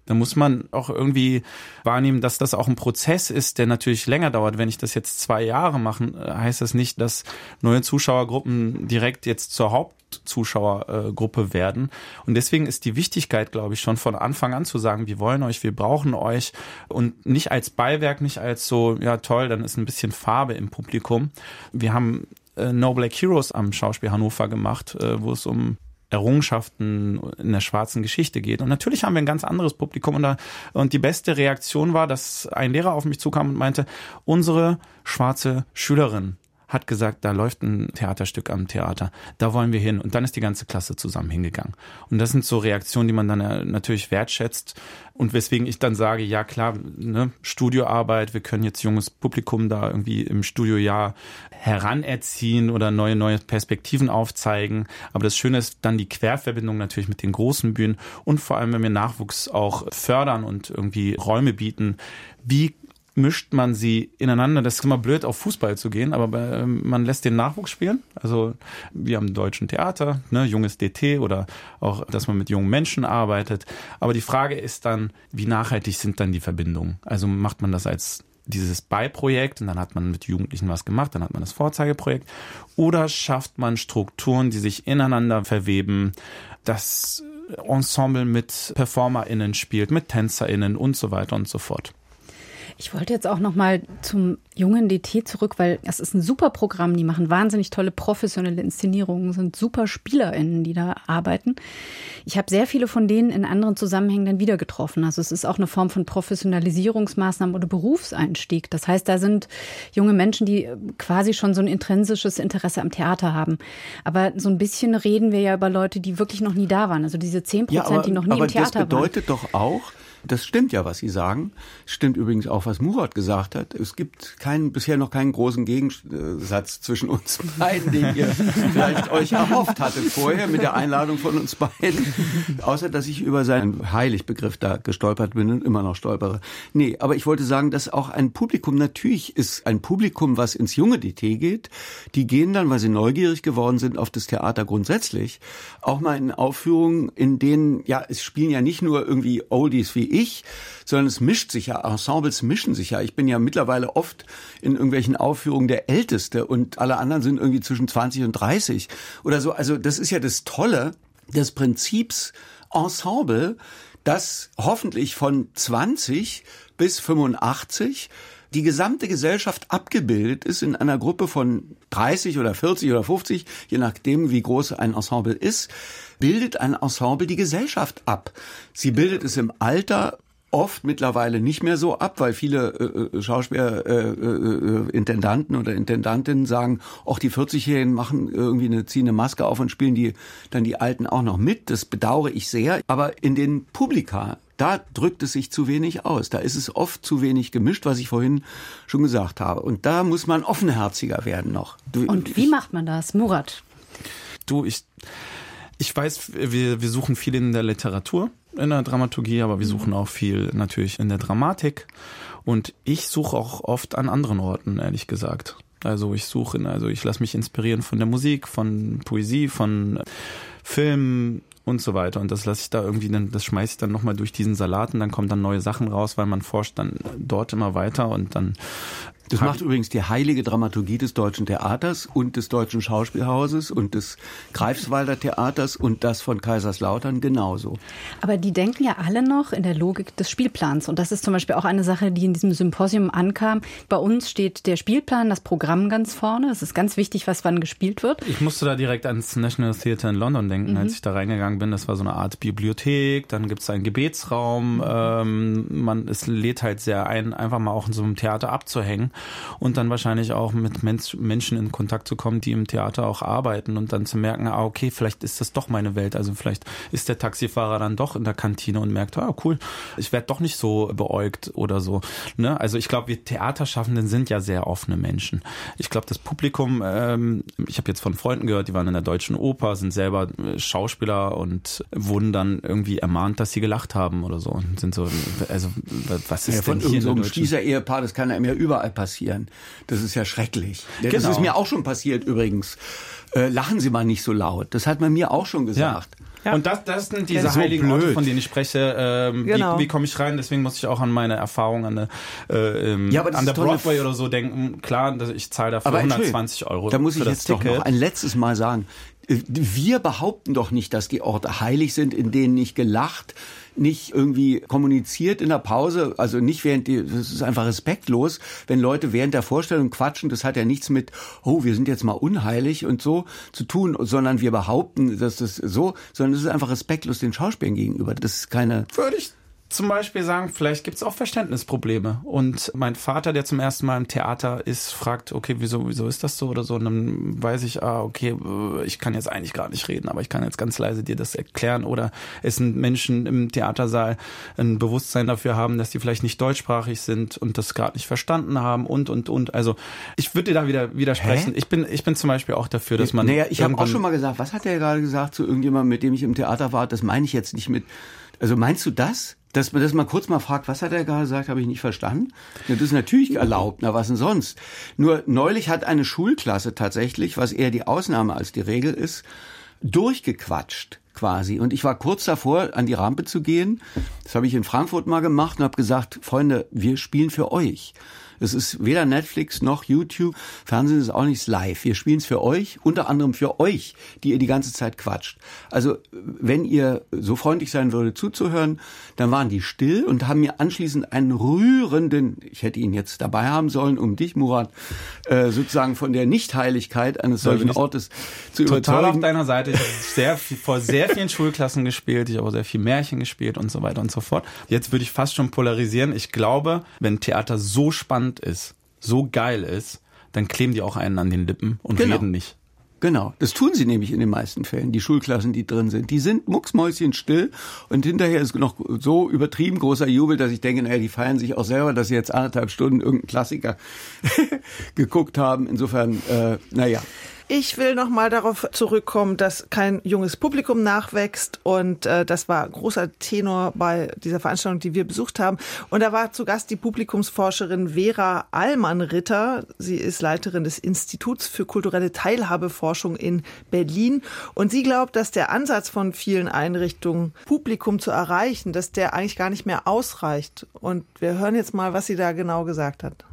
S1: da muss man auch irgendwie wahrnehmen, dass das auch ein Prozess ist, der natürlich länger dauert. Wenn ich das jetzt zwei Jahre mache, heißt das nicht, dass neue Zuschauergruppen direkt jetzt zur Hauptzuschauergruppe werden. Und deswegen ist die Wichtigkeit, glaube ich, schon von Anfang an zu sagen, wir wollen euch, wir brauchen euch und nicht als Beiwerk, nicht als so, ja toll, dann ist ein bisschen Farbe im Publikum. Wir haben äh, No Black Heroes am Schauspiel Hannover gemacht, äh, wo es um Errungenschaften in der schwarzen Geschichte geht. Und natürlich haben wir ein ganz anderes Publikum. Und, da, und die beste Reaktion war, dass ein Lehrer auf mich zukam und meinte, unsere schwarze Schülerin hat gesagt, da läuft ein Theaterstück am Theater, da wollen wir hin. Und dann ist die ganze Klasse zusammen hingegangen. Und das sind so Reaktionen, die man dann äh, natürlich wertschätzt. Und weswegen ich dann sage, ja klar, ne, Studioarbeit, wir können jetzt junges Publikum da irgendwie im Studiojahr heranerziehen oder neue, neue Perspektiven aufzeigen. Aber das Schöne ist dann die Querverbindung natürlich mit den großen Bühnen und vor allem, wenn wir Nachwuchs auch fördern und irgendwie Räume bieten, wie mischt man sie ineinander. Das ist immer blöd, auf Fußball zu gehen, aber ähm, man lässt den Nachwuchs spielen. Also wir haben deutschen Theater, ne, junges DT oder auch, dass man mit jungen Menschen arbeitet. Aber die Frage ist dann, wie nachhaltig sind dann die Verbindungen? Also macht man das als dieses Beiprojekt und dann hat man mit Jugendlichen was gemacht, dann hat man das Vorzeigeprojekt oder schafft man Strukturen, die sich ineinander verweben, das Ensemble mit PerformerInnen spielt, mit TänzerInnen und so weiter und so fort.
S7: Ich wollte jetzt auch noch mal zum jungen DT zurück, weil es ist ein super Programm. Die machen wahnsinnig tolle professionelle Inszenierungen, sind super SpielerInnen, die da arbeiten. Ich habe sehr viele von denen in anderen Zusammenhängen dann wieder getroffen. Also es ist auch eine Form von Professionalisierungsmaßnahmen oder Berufseinstieg. Das heißt, da sind junge Menschen, die quasi schon so ein intrinsisches Interesse am Theater haben. Aber so ein bisschen reden wir ja über Leute, die wirklich noch nie da waren. Also diese zehn Prozent, ja, die noch nie im Theater
S8: waren. Aber das bedeutet doch auch, das stimmt ja, was Sie sagen. Stimmt übrigens auch, was Murat gesagt hat. Es gibt keinen, bisher noch keinen großen Gegensatz zwischen uns beiden, den ihr vielleicht euch erhofft hattet vorher mit der Einladung von uns beiden. Außer, dass ich über seinen Heiligbegriff da gestolpert bin und immer noch stolpere. Nee, aber ich wollte sagen, dass auch ein Publikum, natürlich ist ein Publikum, was ins junge DT geht, die gehen dann, weil sie neugierig geworden sind auf das Theater grundsätzlich, auch mal in Aufführungen, in denen, ja, es spielen ja nicht nur irgendwie Oldies wie ich, sondern es mischt sich ja, Ensembles mischen sich ja. Ich bin ja mittlerweile oft in irgendwelchen Aufführungen der Älteste und alle anderen sind irgendwie zwischen 20 und 30 oder so. Also das ist ja das Tolle des Prinzips Ensemble, das hoffentlich von 20 bis 85 die gesamte Gesellschaft abgebildet ist in einer Gruppe von 30 oder 40 oder 50, je nachdem, wie groß ein Ensemble ist, bildet ein Ensemble die Gesellschaft ab. Sie bildet es im Alter oft mittlerweile nicht mehr so ab, weil viele äh, äh Schauspieler, äh, äh, Intendanten oder Intendantinnen sagen, auch die 40-Jährigen machen irgendwie eine, ziehen eine Maske auf und spielen die dann die Alten auch noch mit. Das bedauere ich sehr. Aber in den Publika, da drückt es sich zu wenig aus. Da ist es oft zu wenig gemischt, was ich vorhin schon gesagt habe. Und da muss man offenherziger werden noch.
S7: Du, und wie ich, macht man das, Murat?
S1: Du, ich ich weiß, wir, wir suchen viel in der Literatur, in der Dramaturgie, aber wir suchen auch viel natürlich in der Dramatik. Und ich suche auch oft an anderen Orten, ehrlich gesagt. Also ich suche, also ich lasse mich inspirieren von der Musik, von Poesie, von Filmen und so weiter. Und das lasse ich da irgendwie, dann, das schmeiße ich dann nochmal durch diesen Salat und dann kommen dann neue Sachen raus, weil man forscht dann dort immer weiter und dann
S8: das macht übrigens die heilige Dramaturgie des Deutschen Theaters und des Deutschen Schauspielhauses und des Greifswalder Theaters und das von Kaiserslautern genauso.
S7: Aber die denken ja alle noch in der Logik des Spielplans. Und das ist zum Beispiel auch eine Sache, die in diesem Symposium ankam. Bei uns steht der Spielplan, das Programm ganz vorne. Es ist ganz wichtig, was wann gespielt wird.
S1: Ich musste da direkt ans National Theatre in London denken, mhm. als ich da reingegangen bin. Das war so eine Art Bibliothek. Dann gibt es einen Gebetsraum. Mhm. Ähm, man, es lädt halt sehr ein, einfach mal auch in so einem Theater abzuhängen. Und dann wahrscheinlich auch mit Mensch, Menschen in Kontakt zu kommen, die im Theater auch arbeiten und dann zu merken, ah, okay, vielleicht ist das doch meine Welt. Also vielleicht ist der Taxifahrer dann doch in der Kantine und merkt, ah, cool, ich werde doch nicht so beäugt oder so. Ne? Also ich glaube, wir Theaterschaffenden sind ja sehr offene Menschen. Ich glaube, das Publikum, ähm, ich habe jetzt von Freunden gehört, die waren in der Deutschen Oper, sind selber äh, Schauspieler und wurden dann irgendwie ermahnt, dass sie gelacht haben oder so und sind so, also was ist ja,
S8: von
S1: denn hier
S8: so einem Schließer-Ehepaar, das kann einem ja überall passieren. Das ist ja schrecklich. Das genau. ist mir auch schon passiert übrigens. Äh, lachen Sie mal nicht so laut. Das hat man mir auch schon gesagt.
S1: Ja. Ja. Und das, das sind diese so heiligen blöd. Orte, von denen ich spreche. Ähm, genau. Wie, wie komme ich rein? Deswegen muss ich auch an meine Erfahrung an, der, äh, ja, an der Broadway oder so denken. Klar, ich zahle dafür aber 120 Euro.
S8: Da muss ich jetzt Ticket. doch noch ein letztes Mal sagen. Äh, wir behaupten doch nicht, dass die Orte heilig sind, in denen nicht gelacht, nicht irgendwie kommuniziert in der Pause, also nicht während das ist einfach respektlos, wenn Leute während der Vorstellung quatschen, das hat ja nichts mit, oh, wir sind jetzt mal unheilig und so zu tun, sondern wir behaupten, dass das so, sondern es ist einfach respektlos den Schauspielern gegenüber. Das ist keine.
S1: Würde zum Beispiel sagen, vielleicht gibt es auch Verständnisprobleme. Und mein Vater, der zum ersten Mal im Theater ist, fragt, okay, wieso, wieso ist das so oder so? Und dann weiß ich, ah, okay, äh, ich kann jetzt eigentlich gar nicht reden, aber ich kann jetzt ganz leise dir das erklären. Oder es sind Menschen im Theatersaal ein Bewusstsein dafür haben, dass die vielleicht nicht deutschsprachig sind und das gerade nicht verstanden haben und, und, und. Also ich würde dir da wieder widersprechen. Hä? Ich bin, ich bin zum Beispiel auch dafür, dass man.
S8: Naja, ich habe auch schon mal gesagt, was hat er gerade gesagt zu irgendjemandem, mit dem ich im Theater war? Das meine ich jetzt nicht mit. Also meinst du das? Dass man das mal kurz mal fragt, was hat er gerade gesagt, habe ich nicht verstanden. Das ist natürlich erlaubt, na was denn sonst? Nur neulich hat eine Schulklasse tatsächlich, was eher die Ausnahme als die Regel ist, durchgequatscht quasi. Und ich war kurz davor, an die Rampe zu gehen. Das habe ich in Frankfurt mal gemacht und habe gesagt, Freunde, wir spielen für euch. Es ist weder Netflix noch YouTube. Fernsehen ist auch nichts live. Wir spielen es für euch, unter anderem für euch, die ihr die ganze Zeit quatscht. Also, wenn ihr so freundlich sein würdet zuzuhören, dann waren die still und haben mir anschließend einen rührenden, ich hätte ihn jetzt dabei haben sollen, um dich, Murat, äh, sozusagen von der Nichtheiligkeit eines solchen Ortes zu
S1: total
S8: überzeugen.
S1: Total auf deiner Seite. Ich habe sehr viel, vor sehr vielen Schulklassen gespielt. Ich habe auch sehr viel Märchen gespielt und so weiter und so fort. Jetzt würde ich fast schon polarisieren. Ich glaube, wenn Theater so spannend spannend ist, so geil ist, dann kleben die auch einen an den Lippen und genau. reden nicht.
S8: Genau, das tun sie nämlich in den meisten Fällen, die Schulklassen, die drin sind. Die sind mucksmäuschenstill und hinterher ist noch so übertrieben großer Jubel, dass ich denke, naja, die feiern sich auch selber, dass sie jetzt anderthalb Stunden irgendeinen Klassiker [laughs] geguckt haben. Insofern, äh, naja.
S6: Ich will noch mal darauf zurückkommen, dass kein junges Publikum nachwächst und äh, das war großer Tenor bei dieser Veranstaltung, die wir besucht haben. Und da war zu Gast die Publikumsforscherin Vera Allmann-Ritter. Sie ist Leiterin des Instituts für kulturelle Teilhabeforschung in Berlin und sie glaubt, dass der Ansatz von vielen Einrichtungen, Publikum zu erreichen, dass der eigentlich gar nicht mehr ausreicht. Und wir hören jetzt mal, was sie da genau gesagt hat.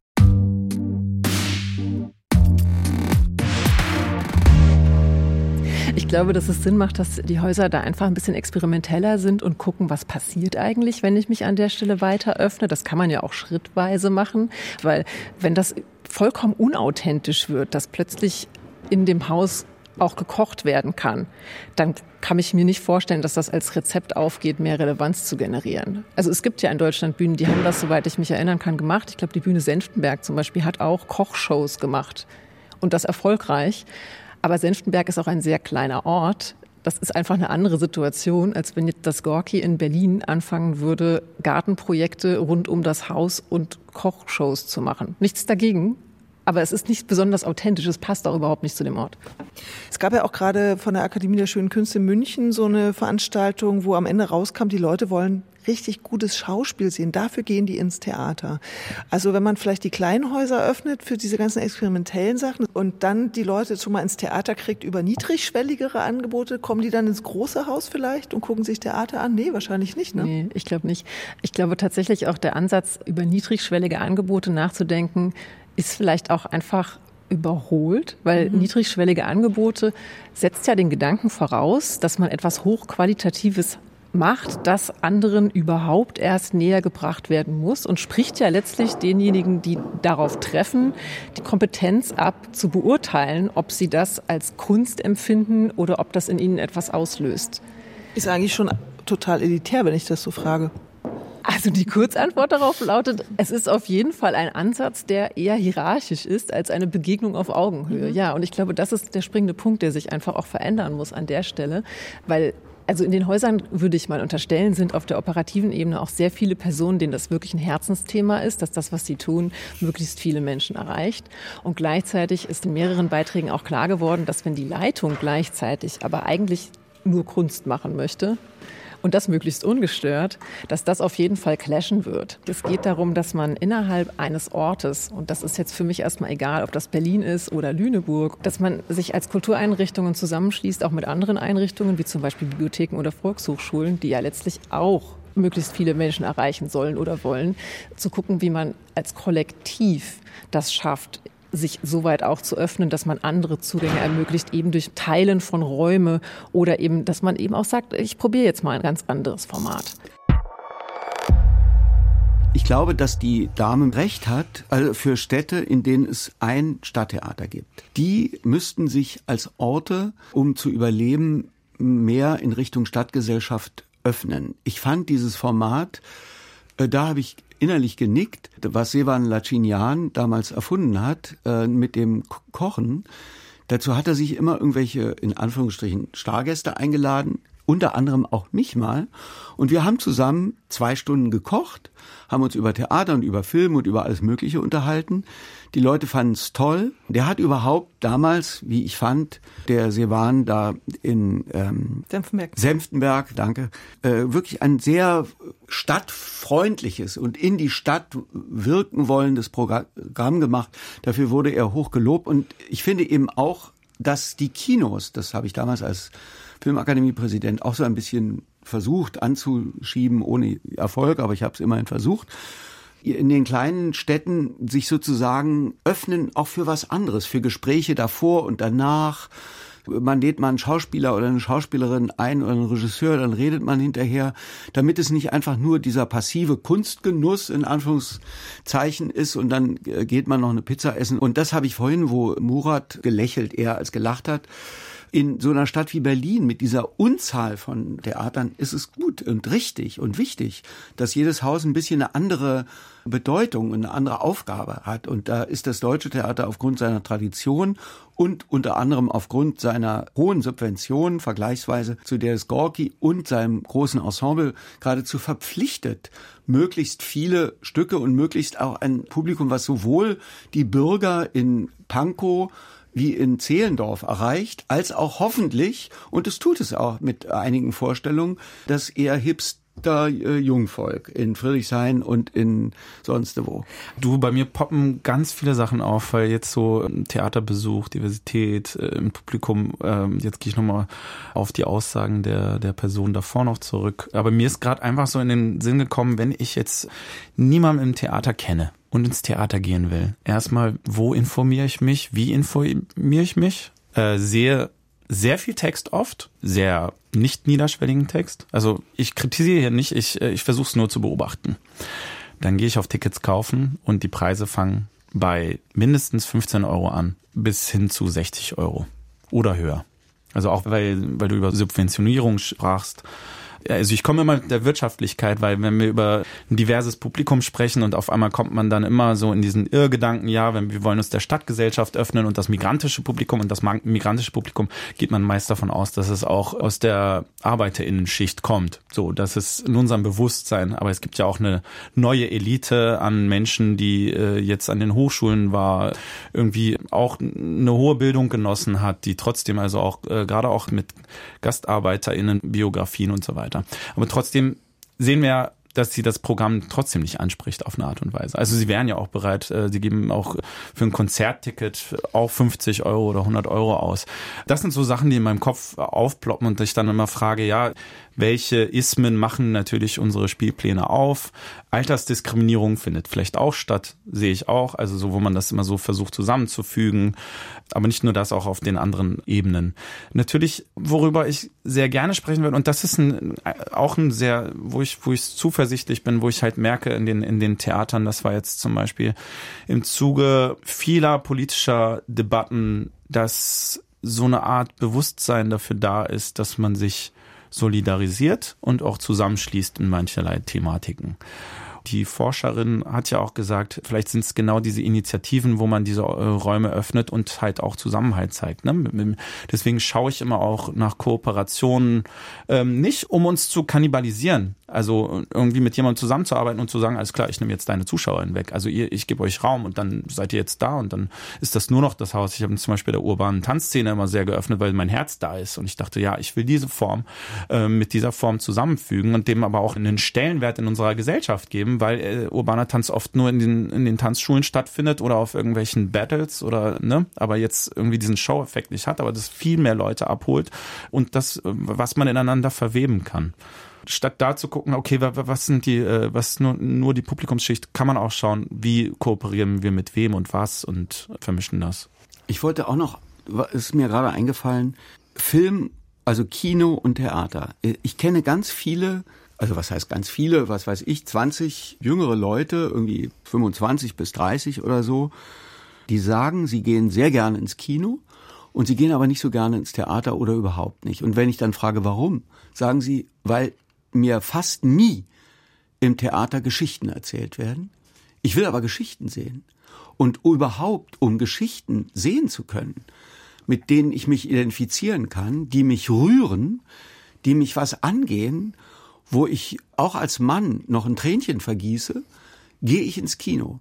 S3: Ich glaube, dass es Sinn macht, dass die Häuser da einfach ein bisschen experimenteller sind und gucken, was passiert eigentlich, wenn ich mich an der Stelle weiter öffne. Das kann man ja auch schrittweise machen, weil wenn das vollkommen unauthentisch wird, dass plötzlich in dem Haus auch gekocht werden kann, dann kann ich mir nicht vorstellen, dass das als Rezept aufgeht, mehr Relevanz zu generieren. Also es gibt ja in Deutschland Bühnen, die haben das, soweit ich mich erinnern kann, gemacht. Ich glaube, die Bühne Senftenberg zum Beispiel hat auch Kochshows gemacht und das erfolgreich. Aber Senftenberg ist auch ein sehr kleiner Ort. Das ist einfach eine andere Situation, als wenn jetzt das Gorki in Berlin anfangen würde, Gartenprojekte rund um das Haus und Kochshows zu machen. Nichts dagegen, aber es ist nicht besonders authentisch, es passt auch überhaupt nicht zu dem Ort.
S6: Es gab ja auch gerade von der Akademie der Schönen Künste in München so eine Veranstaltung, wo am Ende rauskam, die Leute wollen richtig gutes Schauspiel sehen. Dafür gehen die ins Theater. Also wenn man vielleicht die kleinen Häuser öffnet für diese ganzen experimentellen Sachen und dann die Leute schon mal ins Theater kriegt über niedrigschwelligere Angebote, kommen die dann ins große Haus vielleicht und gucken sich Theater an? Nee, wahrscheinlich nicht. Ne? Nee,
S3: ich glaube nicht. Ich glaube tatsächlich auch der Ansatz, über niedrigschwellige Angebote nachzudenken, ist vielleicht auch einfach überholt, weil mhm. niedrigschwellige Angebote setzt ja den Gedanken voraus, dass man etwas Hochqualitatives macht, das anderen überhaupt erst näher gebracht werden muss und spricht ja letztlich denjenigen, die darauf treffen, die Kompetenz ab, zu beurteilen, ob sie das als Kunst empfinden oder ob das in ihnen etwas auslöst.
S6: Ist eigentlich schon total elitär, wenn ich das so frage.
S3: Also die Kurzantwort darauf lautet, es ist auf jeden Fall ein Ansatz, der eher hierarchisch ist als eine Begegnung auf Augenhöhe. Mhm. Ja, und ich glaube, das ist der springende Punkt, der sich einfach auch verändern muss an der Stelle, weil also in den Häusern würde ich mal unterstellen, sind auf der operativen Ebene auch sehr viele Personen, denen das wirklich ein Herzensthema ist, dass das, was sie tun, möglichst viele Menschen erreicht. Und gleichzeitig ist in mehreren Beiträgen auch klar geworden, dass wenn die Leitung gleichzeitig aber eigentlich nur Kunst machen möchte, und das möglichst ungestört, dass das auf jeden Fall clashen wird. Es geht darum, dass man innerhalb eines Ortes, und das ist jetzt für mich erstmal egal, ob das Berlin ist oder Lüneburg, dass man sich als Kultureinrichtungen zusammenschließt, auch mit anderen Einrichtungen, wie zum Beispiel Bibliotheken oder Volkshochschulen, die ja letztlich auch möglichst viele Menschen erreichen sollen oder wollen, zu gucken, wie man als Kollektiv das schafft, sich so weit auch zu öffnen, dass man andere Zugänge ermöglicht, eben durch Teilen von Räume oder eben, dass man eben auch sagt, ich probiere jetzt mal ein ganz anderes Format.
S8: Ich glaube, dass die Dame recht hat, also für Städte, in denen es ein Stadttheater gibt. Die müssten sich als Orte, um zu überleben, mehr in Richtung Stadtgesellschaft öffnen. Ich fand dieses Format, äh, da habe ich innerlich genickt, was Sevan Lacinian damals erfunden hat äh, mit dem Kochen. Dazu hat er sich immer irgendwelche, in Anführungsstrichen, Stargäste eingeladen, unter anderem auch mich mal. Und wir haben zusammen zwei Stunden gekocht, haben uns über Theater und über Film und über alles Mögliche unterhalten. Die Leute fanden es toll. Der hat überhaupt damals, wie ich fand, der Sevan da in ähm, Senftenberg, Senftenberg danke, äh, wirklich ein sehr stadtfreundliches und in die Stadt wirken wollendes Programm gemacht. Dafür wurde er hoch gelobt. Und ich finde eben auch, dass die Kinos, das habe ich damals als Filmakademiepräsident auch so ein bisschen versucht anzuschieben, ohne Erfolg, aber ich habe es immerhin versucht in den kleinen Städten sich sozusagen öffnen auch für was anderes, für Gespräche davor und danach. Man lädt mal einen Schauspieler oder eine Schauspielerin ein oder einen Regisseur, dann redet man hinterher, damit es nicht einfach nur dieser passive Kunstgenuss in Anführungszeichen ist und dann äh, geht man noch eine Pizza essen. Und das habe ich vorhin, wo Murat gelächelt eher als gelacht hat, in so einer Stadt wie Berlin mit dieser Unzahl von Theatern ist es gut und richtig und wichtig, dass jedes Haus ein bisschen eine andere Bedeutung und eine andere Aufgabe hat. Und da ist das Deutsche Theater aufgrund seiner Tradition und unter anderem aufgrund seiner hohen Subventionen vergleichsweise zu der des Gorki und seinem großen Ensemble geradezu verpflichtet, möglichst viele Stücke und möglichst auch ein Publikum, was sowohl die Bürger in Pankow wie in Zehlendorf erreicht, als auch hoffentlich, und es tut es auch mit einigen Vorstellungen, dass eher Hipster äh, Jungvolk in Friedrichshain und in sonst wo.
S1: Du, bei mir poppen ganz viele Sachen auf, weil jetzt so ähm, Theaterbesuch, Diversität äh, im Publikum, äh, jetzt gehe ich nochmal auf die Aussagen der, der Person davor noch zurück. Aber mir ist gerade einfach so in den Sinn gekommen, wenn ich jetzt niemanden im Theater kenne, und ins Theater gehen will. Erstmal, wo informiere ich mich? Wie informiere ich mich? Äh, sehe sehr viel Text oft, sehr nicht niederschwelligen Text. Also ich kritisiere hier nicht, ich, äh, ich versuche es nur zu beobachten. Dann gehe ich auf Tickets kaufen und die Preise fangen bei mindestens 15 Euro an bis hin zu 60 Euro oder höher. Also auch weil, weil du über Subventionierung sprachst also ich komme immer mit der Wirtschaftlichkeit, weil wenn wir über ein diverses Publikum sprechen und auf einmal kommt man dann immer so in diesen Irrgedanken, ja, wenn wir wollen uns der Stadtgesellschaft öffnen und das migrantische Publikum und das migrantische Publikum geht man meist davon aus, dass es auch aus der Arbeiterinnenschicht kommt. So, das ist in unserem Bewusstsein. Aber es gibt ja auch eine neue Elite an Menschen, die äh, jetzt an den Hochschulen war, irgendwie auch eine hohe Bildung genossen hat, die trotzdem also auch äh, gerade auch mit GastarbeiterInnen Biografien und so weiter weiter. Aber trotzdem sehen wir dass sie das Programm trotzdem nicht anspricht auf eine Art und Weise. Also sie wären ja auch bereit, äh, sie geben auch für ein Konzertticket auch 50 Euro oder 100 Euro aus. Das sind so Sachen, die in meinem Kopf aufploppen und ich dann immer frage, ja, welche Ismen machen natürlich unsere Spielpläne auf. Altersdiskriminierung findet vielleicht auch statt, sehe ich auch. Also so, wo man das immer so versucht zusammenzufügen. Aber nicht nur das, auch auf den anderen Ebenen. Natürlich, worüber ich sehr gerne sprechen würde, und das ist ein, auch ein sehr, wo ich, wo ich zuversichtlich bin, wo ich halt merke in den, in den Theatern, das war jetzt zum Beispiel im Zuge vieler politischer Debatten, dass so eine Art Bewusstsein dafür da ist, dass man sich solidarisiert und auch zusammenschließt in mancherlei Thematiken. Die Forscherin hat ja auch gesagt, vielleicht sind es genau diese Initiativen, wo man diese äh, Räume öffnet und halt auch Zusammenhalt zeigt. Ne? Deswegen schaue ich immer auch nach Kooperationen, ähm, nicht um uns zu kannibalisieren, also irgendwie mit jemandem zusammenzuarbeiten und zu sagen, alles klar, ich nehme jetzt deine Zuschauerin weg. Also ihr, ich gebe euch Raum und dann seid ihr jetzt da und dann ist das nur noch das Haus. Ich habe zum Beispiel der urbanen Tanzszene immer sehr geöffnet, weil mein Herz da ist und ich dachte, ja, ich will diese Form äh, mit dieser Form zusammenfügen und dem aber auch einen Stellenwert in unserer Gesellschaft geben, weil äh, urbaner Tanz oft nur in den, in den Tanzschulen stattfindet oder auf irgendwelchen Battles oder, ne, aber jetzt irgendwie diesen Show-Effekt nicht hat, aber das viel mehr Leute abholt und das, äh, was man ineinander verweben kann statt da zu gucken, okay, was sind die, äh, was nur, nur die Publikumsschicht, kann man auch schauen, wie kooperieren wir mit wem und was und vermischen das.
S8: Ich wollte auch noch, ist mir gerade eingefallen, Film, also Kino und Theater. Ich kenne ganz viele, also was heißt ganz viele, was weiß ich, 20 jüngere Leute, irgendwie 25 bis 30 oder so, die sagen, sie gehen sehr gerne ins Kino und sie gehen aber nicht so gerne ins Theater oder überhaupt nicht. Und wenn ich dann frage, warum, sagen sie, weil mir fast nie im Theater Geschichten erzählt werden. Ich will aber Geschichten sehen. Und überhaupt, um Geschichten sehen zu können, mit denen ich mich identifizieren kann, die mich rühren, die mich was angehen, wo ich auch als Mann noch ein Tränchen vergieße, gehe ich ins Kino.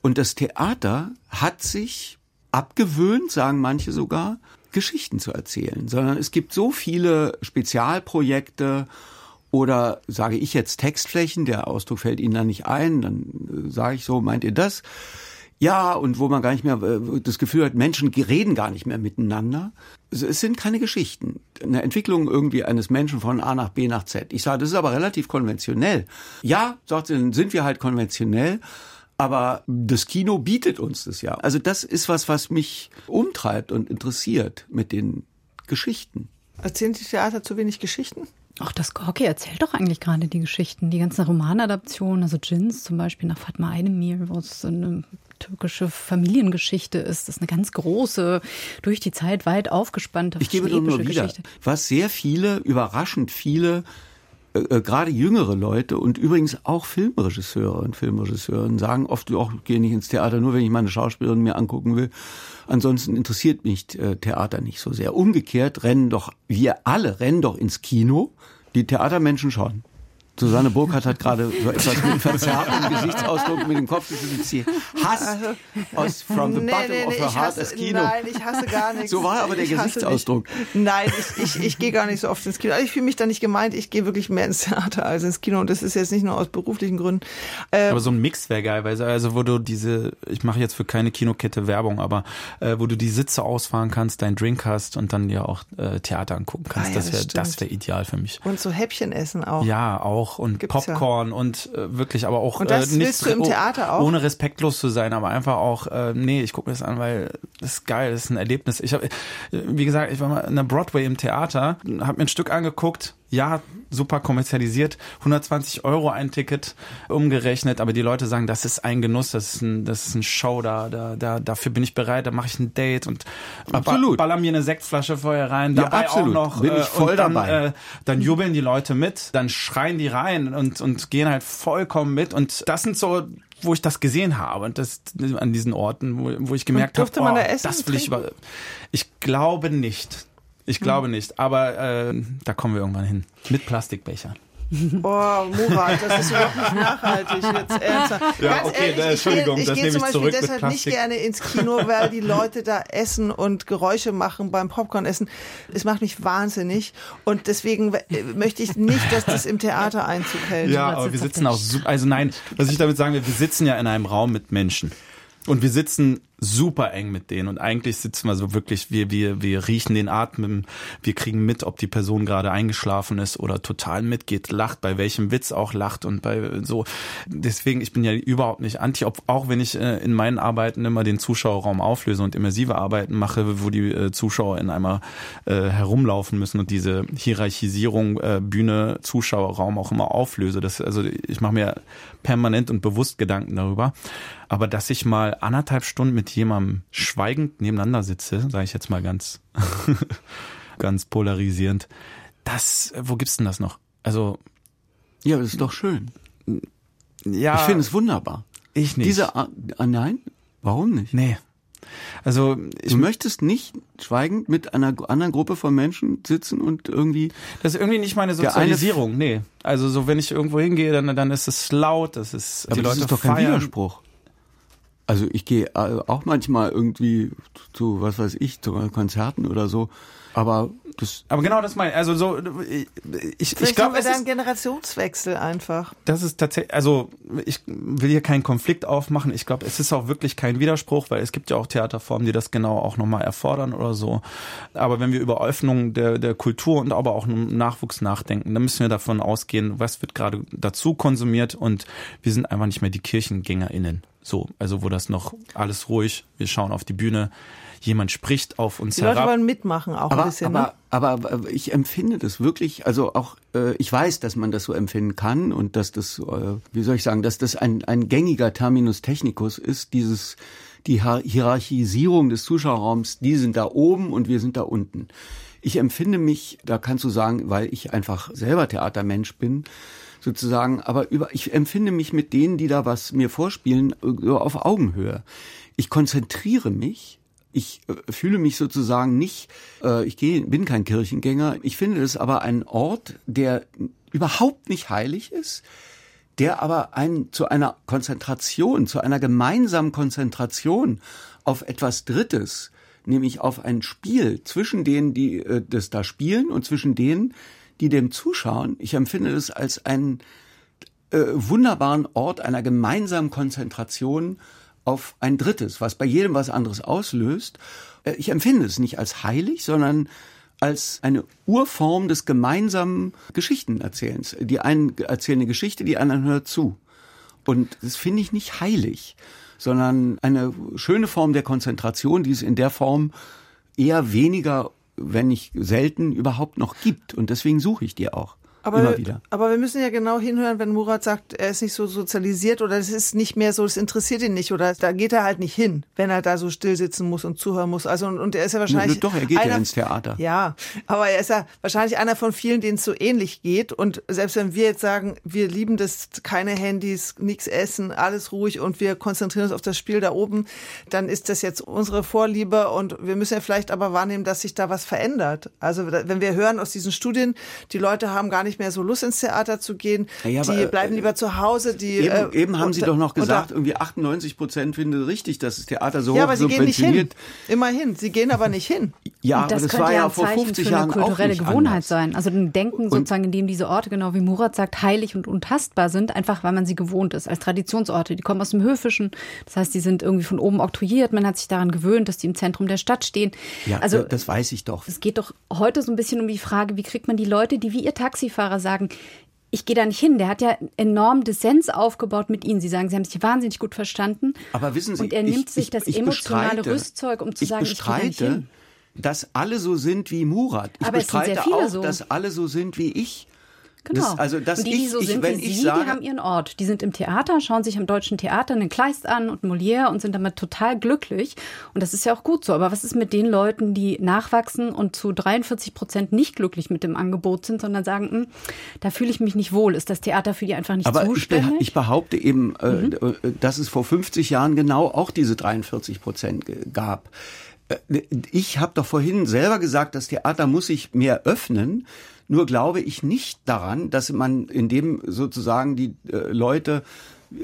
S8: Und das Theater hat sich abgewöhnt, sagen manche sogar, Geschichten zu erzählen, sondern es gibt so viele Spezialprojekte oder sage ich jetzt Textflächen, der Ausdruck fällt Ihnen dann nicht ein, dann äh, sage ich so, meint ihr das? Ja, und wo man gar nicht mehr äh, das Gefühl hat, Menschen reden gar nicht mehr miteinander. Es sind keine Geschichten. Eine Entwicklung irgendwie eines Menschen von A nach B nach Z. Ich sage, das ist aber relativ konventionell. Ja, sagt sie, sind wir halt konventionell. Aber das Kino bietet uns das ja. Also das ist was, was mich umtreibt und interessiert mit den Geschichten.
S6: Erzählen Sie Theater zu wenig Geschichten?
S7: Auch das Gorki erzählt doch eigentlich gerade die Geschichten, die ganzen Romanadaptionen, also Jins zum Beispiel nach Fatma Aydemir, wo es eine türkische Familiengeschichte ist. Das ist eine ganz große, durch die Zeit weit aufgespannte
S8: Ich gebe nur wieder, Geschichte. was sehr viele, überraschend viele äh, äh, gerade jüngere Leute und übrigens auch Filmregisseure und Filmregisseurinnen sagen oft auch, gehe nicht ins Theater, nur wenn ich meine Schauspielerin mir angucken will. Ansonsten interessiert mich äh, Theater nicht so sehr. Umgekehrt rennen doch, wir alle rennen doch ins Kino, die Theatermenschen schon. Susanne Burkhardt hat gerade so etwas mit verzerrtem Gesichtsausdruck mit dem Kopf geschüttelt. Hass also, aus from the nee, bottom nee, nee, of her heart
S6: hasse,
S8: das Kino.
S6: Nein, ich hasse gar nichts.
S8: So war aber der
S6: ich
S8: Gesichtsausdruck.
S6: Nein, ich, ich, ich gehe gar nicht so oft ins Kino. Also ich fühle mich da nicht gemeint. Ich gehe wirklich mehr ins Theater als ins Kino. Und das ist jetzt nicht nur aus beruflichen Gründen.
S1: Ähm, aber so ein Mix wäre geil, weil also wo du diese, ich mache jetzt für keine Kinokette Werbung, aber äh, wo du die Sitze ausfahren kannst, deinen Drink hast und dann dir auch äh, Theater angucken kannst. Ah, ja, das wäre das wäre ideal für mich.
S6: Und so Häppchen essen auch.
S1: Ja, auch. Und Gibt's Popcorn. Ja. Und äh, wirklich, aber auch
S6: und das äh, nicht du im Theater auch?
S1: ohne respektlos zu sein, aber einfach auch, äh, nee, ich gucke mir das an, weil das ist geil, das ist ein Erlebnis. Ich habe, wie gesagt, ich war mal in der Broadway im Theater, habe mir ein Stück angeguckt, ja, super kommerzialisiert, 120 Euro ein Ticket umgerechnet, aber die Leute sagen, das ist ein Genuss, das ist ein, das ist ein Show, da, da, da, dafür bin ich bereit, da mache ich ein Date und absolut. baller mir eine Sektflasche vorher rein, dabei ja, auch noch,
S8: bin ich äh, voll
S1: dann,
S8: dabei.
S1: Äh, dann jubeln die Leute mit, dann schreien die rein und, und gehen halt vollkommen mit und das sind so wo ich das gesehen habe und das an diesen Orten, wo, wo ich gemerkt habe, oh, da das will ich über. Ich glaube nicht. Ich glaube nicht, aber äh, da kommen wir irgendwann hin. Mit Plastikbechern.
S6: Boah, Murat, das ist überhaupt nicht nachhaltig jetzt [laughs] ernsthaft.
S1: Ja, Ganz okay, ehrlich, Entschuldigung,
S6: ich ich. Ich gehe zum Beispiel deshalb nicht gerne ins Kino, weil die Leute da essen und Geräusche machen beim Popcorn essen. Es macht mich wahnsinnig und deswegen möchte ich nicht, dass das im Theater Einzug hält.
S1: Ja, aber wir sitzen auch, also nein, was ich damit sagen will, wir sitzen ja in einem Raum mit Menschen. Und wir sitzen super eng mit denen und eigentlich sitzen wir so wirklich, wir, wir, wir riechen den Atmen, wir kriegen mit, ob die Person gerade eingeschlafen ist oder total mitgeht, lacht, bei welchem Witz auch lacht und bei so. Deswegen, ich bin ja überhaupt nicht anti, ob, auch wenn ich äh, in meinen Arbeiten immer den Zuschauerraum auflöse und immersive Arbeiten mache, wo die äh, Zuschauer in einmal äh, herumlaufen müssen und diese Hierarchisierung äh, Bühne, Zuschauerraum auch immer auflöse. Das, also ich mache mir permanent und bewusst Gedanken darüber. Aber dass ich mal anderthalb Stunden mit jemandem schweigend nebeneinander sitze, sage ich jetzt mal ganz, [laughs] ganz polarisierend, Das, wo gibt's denn das noch? Also
S8: Ja, das ist doch schön.
S1: ja,
S8: Ich finde es wunderbar.
S1: ich nicht.
S8: Diese ah, nein, warum nicht?
S1: nee. Also ich
S8: Du möchtest nicht schweigend mit einer anderen Gruppe von Menschen sitzen und irgendwie
S1: Das ist irgendwie nicht meine Sozialisierung, nee. Also so, wenn ich irgendwo hingehe, dann, dann ist es laut, das ist,
S8: Aber
S1: die
S8: das
S1: Leute
S8: ist doch kein
S1: feiern.
S8: Widerspruch. Also ich gehe äh, auch manchmal irgendwie zu, was weiß ich, zu Konzerten oder so. Aber das,
S1: Aber genau das meine ich. Also so, ich, ich, glaube,
S6: haben wir
S1: es
S6: da einen
S1: ist,
S6: Generationswechsel einfach.
S1: das ist tatsächlich, also ich will hier keinen Konflikt aufmachen. Ich glaube, es ist auch wirklich kein Widerspruch, weil es gibt ja auch Theaterformen, die das genau auch nochmal erfordern oder so. Aber wenn wir über Öffnung der, der Kultur und aber auch Nachwuchs nachdenken, dann müssen wir davon ausgehen, was wird gerade dazu konsumiert und wir sind einfach nicht mehr die KirchengängerInnen. So, also wo das noch alles ruhig, wir schauen auf die Bühne, jemand spricht auf uns
S6: Die Leute
S1: herab.
S6: wollen mitmachen auch ein
S8: aber,
S6: bisschen. ne?
S8: aber, aber, aber ich empfinde das wirklich, also auch, äh, ich weiß, dass man das so empfinden kann und dass das, äh, wie soll ich sagen, dass das ein, ein gängiger Terminus technicus ist, dieses, die Hier- Hierarchisierung des Zuschauerraums, die sind da oben und wir sind da unten. Ich empfinde mich, da kannst du sagen, weil ich einfach selber Theatermensch bin, sozusagen, aber über, ich empfinde mich mit denen, die da was mir vorspielen, äh, auf Augenhöhe. Ich konzentriere mich ich äh, fühle mich sozusagen nicht, äh, ich gehe, bin kein Kirchengänger. Ich finde es aber ein Ort, der überhaupt nicht heilig ist, der aber ein, zu einer Konzentration, zu einer gemeinsamen Konzentration auf etwas Drittes, nämlich auf ein Spiel zwischen denen, die äh, das da spielen und zwischen denen, die dem zuschauen. Ich empfinde das als einen äh, wunderbaren Ort einer gemeinsamen Konzentration auf ein Drittes, was bei jedem was anderes auslöst. Äh, Ich empfinde es nicht als heilig, sondern als eine Urform des gemeinsamen Geschichtenerzählens. Die einen erzählen eine Geschichte, die anderen hört zu. Und das finde ich nicht heilig, sondern eine schöne Form der Konzentration, die es in der Form eher weniger, wenn nicht selten, überhaupt noch gibt. Und deswegen suche ich die auch.
S6: Aber,
S8: immer wieder.
S6: aber wir müssen ja genau hinhören, wenn Murat sagt, er ist nicht so sozialisiert oder es ist nicht mehr so, es interessiert ihn nicht oder da geht er halt nicht hin, wenn er da so still sitzen muss und zuhören muss. Also und, und er ist ja wahrscheinlich
S8: Doch, er geht
S6: einer,
S8: ja ins Theater.
S6: Ja, aber er ist ja wahrscheinlich einer von vielen, denen es so ähnlich geht. Und selbst wenn wir jetzt sagen, wir lieben das, keine Handys, nichts essen, alles ruhig und wir konzentrieren uns auf das Spiel da oben, dann ist das jetzt unsere Vorliebe und wir müssen ja vielleicht aber wahrnehmen, dass sich da was verändert. Also wenn wir hören aus diesen Studien, die Leute haben gar nicht mehr so Lust ins Theater zu gehen,
S8: Ja,
S6: die
S8: aber, äh,
S6: bleiben lieber zu Hause, die
S8: Eben,
S6: äh,
S8: eben haben Sie doch noch gesagt, irgendwie 98 Prozent finden richtig, dass das Theater so
S6: ja,
S8: hoch
S6: aber sie gehen nicht hin. Immerhin, sie gehen aber nicht hin.
S8: Ja,
S7: Und das
S8: aber das
S7: könnte
S8: war
S7: ja ein
S8: vor
S7: Zeichen
S8: 50
S7: für eine
S8: Jahren auch
S7: kulturelle
S8: nicht
S7: Gewohnheit
S8: anders.
S7: sein. Also ein Denken sozusagen, in dem diese Orte, genau wie Murat sagt, heilig und untastbar sind, einfach weil man sie gewohnt ist, als Traditionsorte. Die kommen aus dem Höfischen. Das heißt, die sind irgendwie von oben oktroyiert. Man hat sich daran gewöhnt, dass die im Zentrum der Stadt stehen.
S8: Ja,
S7: also
S8: das weiß ich doch.
S7: es geht doch heute so ein bisschen um die Frage, wie kriegt man die Leute, die wie ihr Taxifahrer sagen, ich gehe da nicht hin. Der hat ja enorm Dissens aufgebaut mit Ihnen. Sie sagen, Sie haben sich wahnsinnig gut verstanden.
S8: Aber wissen Sie,
S7: und er
S8: ich,
S7: nimmt sich
S8: ich,
S7: das
S8: ich
S7: emotionale
S8: bestreite,
S7: Rüstzeug, um zu
S8: ich
S7: sagen, ich gehe da nicht
S8: bestreite,
S7: hin.
S8: dass alle so sind wie Murat. Ich
S7: Aber es sind sehr
S8: bestreite
S7: viele
S8: auch,
S7: so.
S8: dass alle so sind wie ich.
S7: Genau.
S8: Das, also, dass
S7: und die, die so
S8: ich,
S7: sind
S8: wenn
S7: wie
S8: ich
S7: Sie,
S8: sage,
S7: die haben ihren Ort. Die sind im Theater, schauen sich am Deutschen Theater einen Kleist an und Molière und sind damit total glücklich. Und das ist ja auch gut so. Aber was ist mit den Leuten, die nachwachsen und zu 43 Prozent nicht glücklich mit dem Angebot sind, sondern sagen, hm, da fühle ich mich nicht wohl. Ist das Theater für die einfach nicht
S8: aber
S7: zuständig?
S8: ich behaupte eben, äh,
S7: Mhm.
S8: äh, dass es vor 50 Jahren genau auch diese 43 Prozent gab. Äh, Ich habe doch vorhin selber gesagt, das Theater muss sich mehr öffnen. Nur glaube ich nicht daran, dass man in dem sozusagen die äh, Leute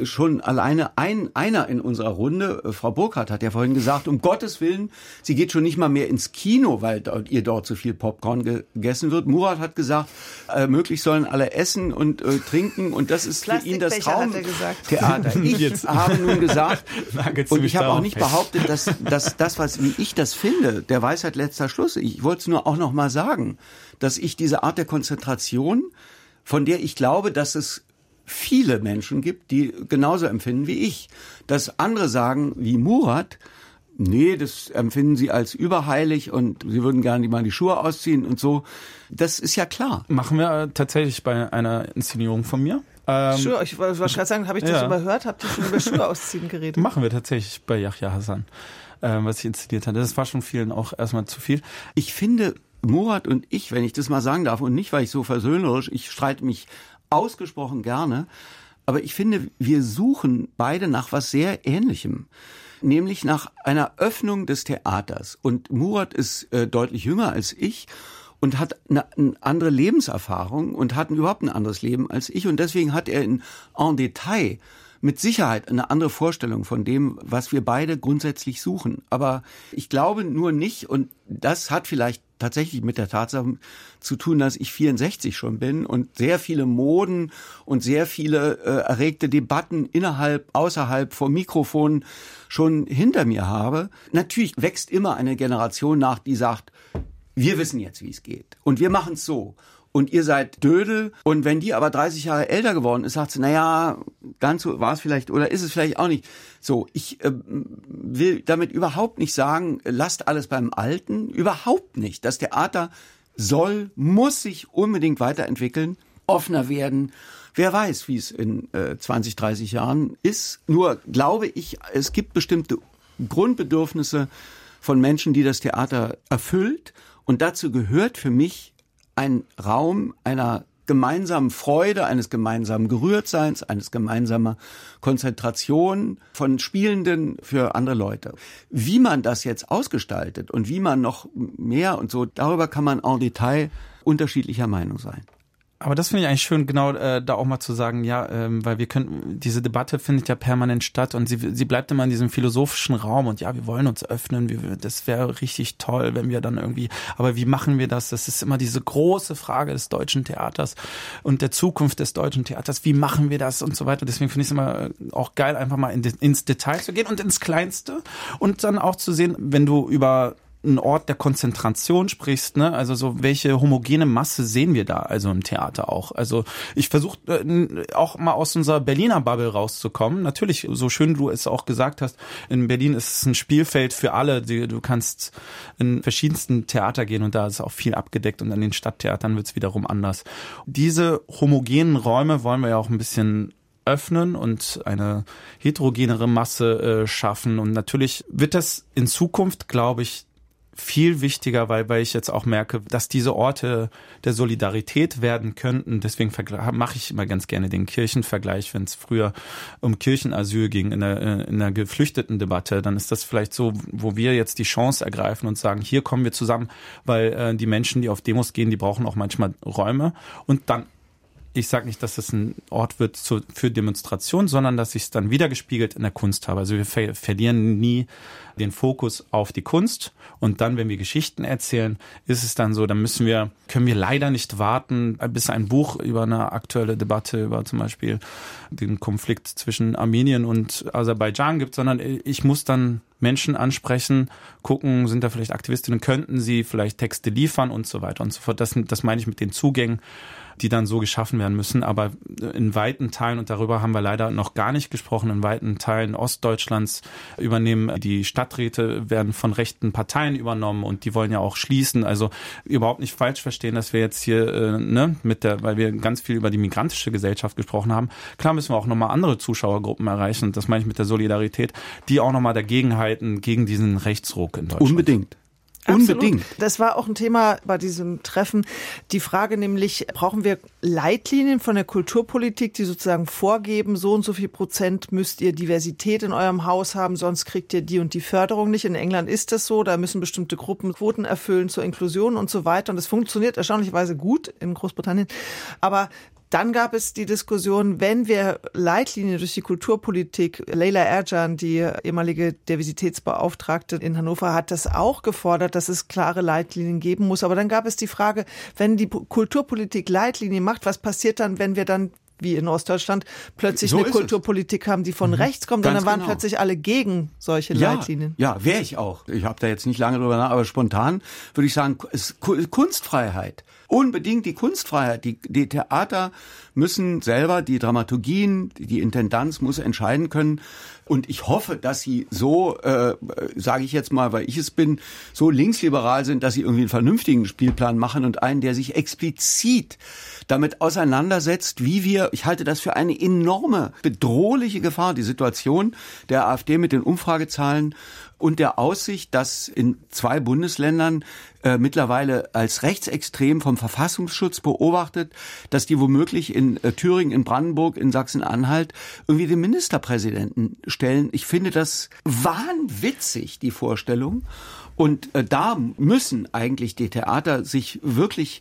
S8: schon alleine ein, einer in unserer Runde, äh, Frau Burkhardt hat ja vorhin gesagt, um Gottes Willen, sie geht schon nicht mal mehr ins Kino, weil dort, ihr dort zu viel Popcorn ge- gegessen wird. Murat hat gesagt, äh, möglich sollen alle essen und äh, trinken und das ist für ihn das
S6: Plastikbecher, hat
S8: Traum
S6: er gesagt.
S8: Theater. [laughs] Ich
S1: Jetzt.
S8: habe nun gesagt, [laughs] und ich habe auch nicht behauptet, dass, dass das, was wie ich das finde, der Weisheit letzter Schluss. Ich wollte es nur auch noch mal sagen, dass ich diese Art der Konzentration, von der ich glaube, dass es viele Menschen gibt, die genauso empfinden wie ich. Dass andere sagen, wie Murat, nee, das empfinden sie als überheilig und sie würden gerne mal die Schuhe ausziehen und so. Das ist ja klar.
S1: Machen wir äh, tatsächlich bei einer Inszenierung von mir.
S6: Ähm, Schuhe, ich wollte gerade sagen, habe ich das ja. überhört? Habt ihr schon über Schuhe [laughs] ausziehen geredet?
S1: Machen wir tatsächlich bei Yahya Hassan, was ich inszeniert hatte. Das war schon vielen auch erstmal zu viel.
S8: Ich finde, Murat und ich, wenn ich das mal sagen darf, und nicht, weil ich so versöhnerisch, ich streite mich ausgesprochen gerne, aber ich finde, wir suchen beide nach was sehr Ähnlichem nämlich nach einer Öffnung des Theaters. Und Murat ist äh, deutlich jünger als ich und hat eine, eine andere Lebenserfahrung und hat überhaupt ein anderes Leben als ich. Und deswegen hat er in, en Detail mit Sicherheit eine andere Vorstellung von dem, was wir beide grundsätzlich suchen. Aber ich glaube nur nicht, und das hat vielleicht tatsächlich mit der Tatsache zu tun, dass ich 64 schon bin und sehr viele Moden und sehr viele äh, erregte Debatten innerhalb, außerhalb vor Mikrofonen schon hinter mir habe. Natürlich wächst immer eine Generation nach, die sagt, wir wissen jetzt, wie es geht. Und wir machen es so. Und ihr seid Dödel. Und wenn die aber 30 Jahre älter geworden ist, sagt sie, naja, ganz so war es vielleicht oder ist es vielleicht auch nicht. So, ich äh, will damit überhaupt nicht sagen, lasst alles beim Alten. Überhaupt nicht. Das Theater soll, muss sich unbedingt weiterentwickeln, offener werden. Wer weiß, wie es in äh, 20, 30 Jahren ist. Nur glaube ich, es gibt bestimmte Grundbedürfnisse von Menschen, die das Theater erfüllt. Und dazu gehört für mich ein Raum einer gemeinsamen Freude, eines gemeinsamen Gerührtseins, eines gemeinsamer Konzentration von Spielenden für andere Leute. Wie man das jetzt ausgestaltet und wie man noch mehr und so, darüber kann man en Detail unterschiedlicher Meinung sein.
S1: Aber das finde ich eigentlich schön, genau äh, da auch mal zu sagen, ja, ähm, weil wir können, diese Debatte findet ja permanent statt und sie, sie bleibt immer in diesem philosophischen Raum und ja, wir wollen uns öffnen, wir, das wäre richtig toll, wenn wir dann irgendwie, aber wie machen wir das? Das ist immer diese große Frage des deutschen Theaters und der Zukunft des deutschen Theaters, wie machen wir das und so weiter. Deswegen finde ich es immer äh, auch geil, einfach mal in, ins Detail zu gehen und ins Kleinste und dann auch zu sehen, wenn du über ein Ort der Konzentration sprichst, ne? Also so welche homogene Masse sehen wir da also im Theater auch? Also ich versuche äh, auch mal aus unserer Berliner Bubble rauszukommen. Natürlich, so schön du es auch gesagt hast, in Berlin ist es ein Spielfeld für alle. Du kannst in verschiedensten Theater gehen und da ist auch viel abgedeckt und an den Stadttheatern wird es wiederum anders. Diese homogenen Räume wollen wir ja auch ein bisschen öffnen und eine heterogenere Masse äh, schaffen. Und natürlich wird das in Zukunft, glaube ich, viel wichtiger, weil, weil ich jetzt auch merke, dass diese Orte der Solidarität werden könnten. Deswegen mache ich immer ganz gerne den Kirchenvergleich, wenn es früher um Kirchenasyl ging in der, in der geflüchteten Debatte, dann ist das vielleicht so, wo wir jetzt die Chance ergreifen und sagen, hier kommen wir zusammen, weil äh, die Menschen, die auf Demos gehen, die brauchen auch manchmal Räume und dann ich sage nicht, dass es ein Ort wird zu, für Demonstration, sondern dass ich es dann wiedergespiegelt in der Kunst habe. Also wir ver verlieren nie den Fokus auf die Kunst und dann, wenn wir Geschichten erzählen, ist es dann so, dann müssen wir, können wir leider nicht warten, bis ein Buch über eine aktuelle Debatte über zum Beispiel den Konflikt zwischen Armenien und Aserbaidschan gibt, sondern ich muss dann Menschen ansprechen, gucken, sind da vielleicht Aktivistinnen, könnten sie vielleicht Texte liefern und so weiter und so fort. Das, das meine ich mit den Zugängen die dann so geschaffen werden müssen. Aber in weiten Teilen, und darüber haben wir leider noch gar nicht gesprochen, in weiten Teilen Ostdeutschlands übernehmen die Stadträte, werden von rechten Parteien übernommen und die wollen ja auch schließen. Also überhaupt nicht falsch verstehen, dass wir jetzt hier, äh, ne, mit der, weil wir ganz viel über die migrantische Gesellschaft gesprochen haben. Klar müssen wir auch nochmal andere Zuschauergruppen erreichen. Das meine ich mit der Solidarität, die auch nochmal dagegen halten, gegen diesen Rechtsruck in Deutschland.
S8: Unbedingt.
S6: Absolut. Unbedingt. Das war auch ein Thema bei diesem Treffen. Die Frage nämlich, brauchen wir Leitlinien von der Kulturpolitik, die sozusagen vorgeben, so und so viel Prozent müsst ihr Diversität in eurem Haus haben, sonst kriegt ihr die und die Förderung nicht. In England ist das so, da müssen bestimmte Gruppen Quoten erfüllen zur Inklusion und so weiter. Und das funktioniert erstaunlicherweise gut in Großbritannien. Aber dann gab es die Diskussion, wenn wir Leitlinien durch die Kulturpolitik, Leila Erjan, die ehemalige Diversitätsbeauftragte in Hannover, hat das auch gefordert, dass es klare Leitlinien geben muss. Aber dann gab es die Frage, wenn die Kulturpolitik Leitlinien macht, was passiert dann, wenn wir dann wie in Ostdeutschland plötzlich so eine Kulturpolitik es. haben, die von mhm. rechts kommt, Ganz und dann waren genau. plötzlich alle gegen solche
S8: ja,
S6: Leitlinien.
S8: Ja, wäre ich auch. Ich habe da jetzt nicht lange drüber nach, aber spontan würde ich sagen, Kunstfreiheit unbedingt die Kunstfreiheit. Die, die Theater müssen selber die Dramaturgien, die Intendanz muss entscheiden können. Und ich hoffe, dass sie so, äh, sage ich jetzt mal, weil ich es bin, so linksliberal sind, dass sie irgendwie einen vernünftigen Spielplan machen und einen, der sich explizit damit auseinandersetzt, wie wir Ich halte das für eine enorme, bedrohliche Gefahr, die Situation der AfD mit den Umfragezahlen und der Aussicht, dass in zwei Bundesländern äh, mittlerweile als rechtsextrem vom Verfassungsschutz beobachtet, dass die womöglich in äh, Thüringen, in Brandenburg, in Sachsen-Anhalt irgendwie den Ministerpräsidenten stellen. Ich finde das wahnwitzig, die Vorstellung. Und äh, da müssen eigentlich die Theater sich wirklich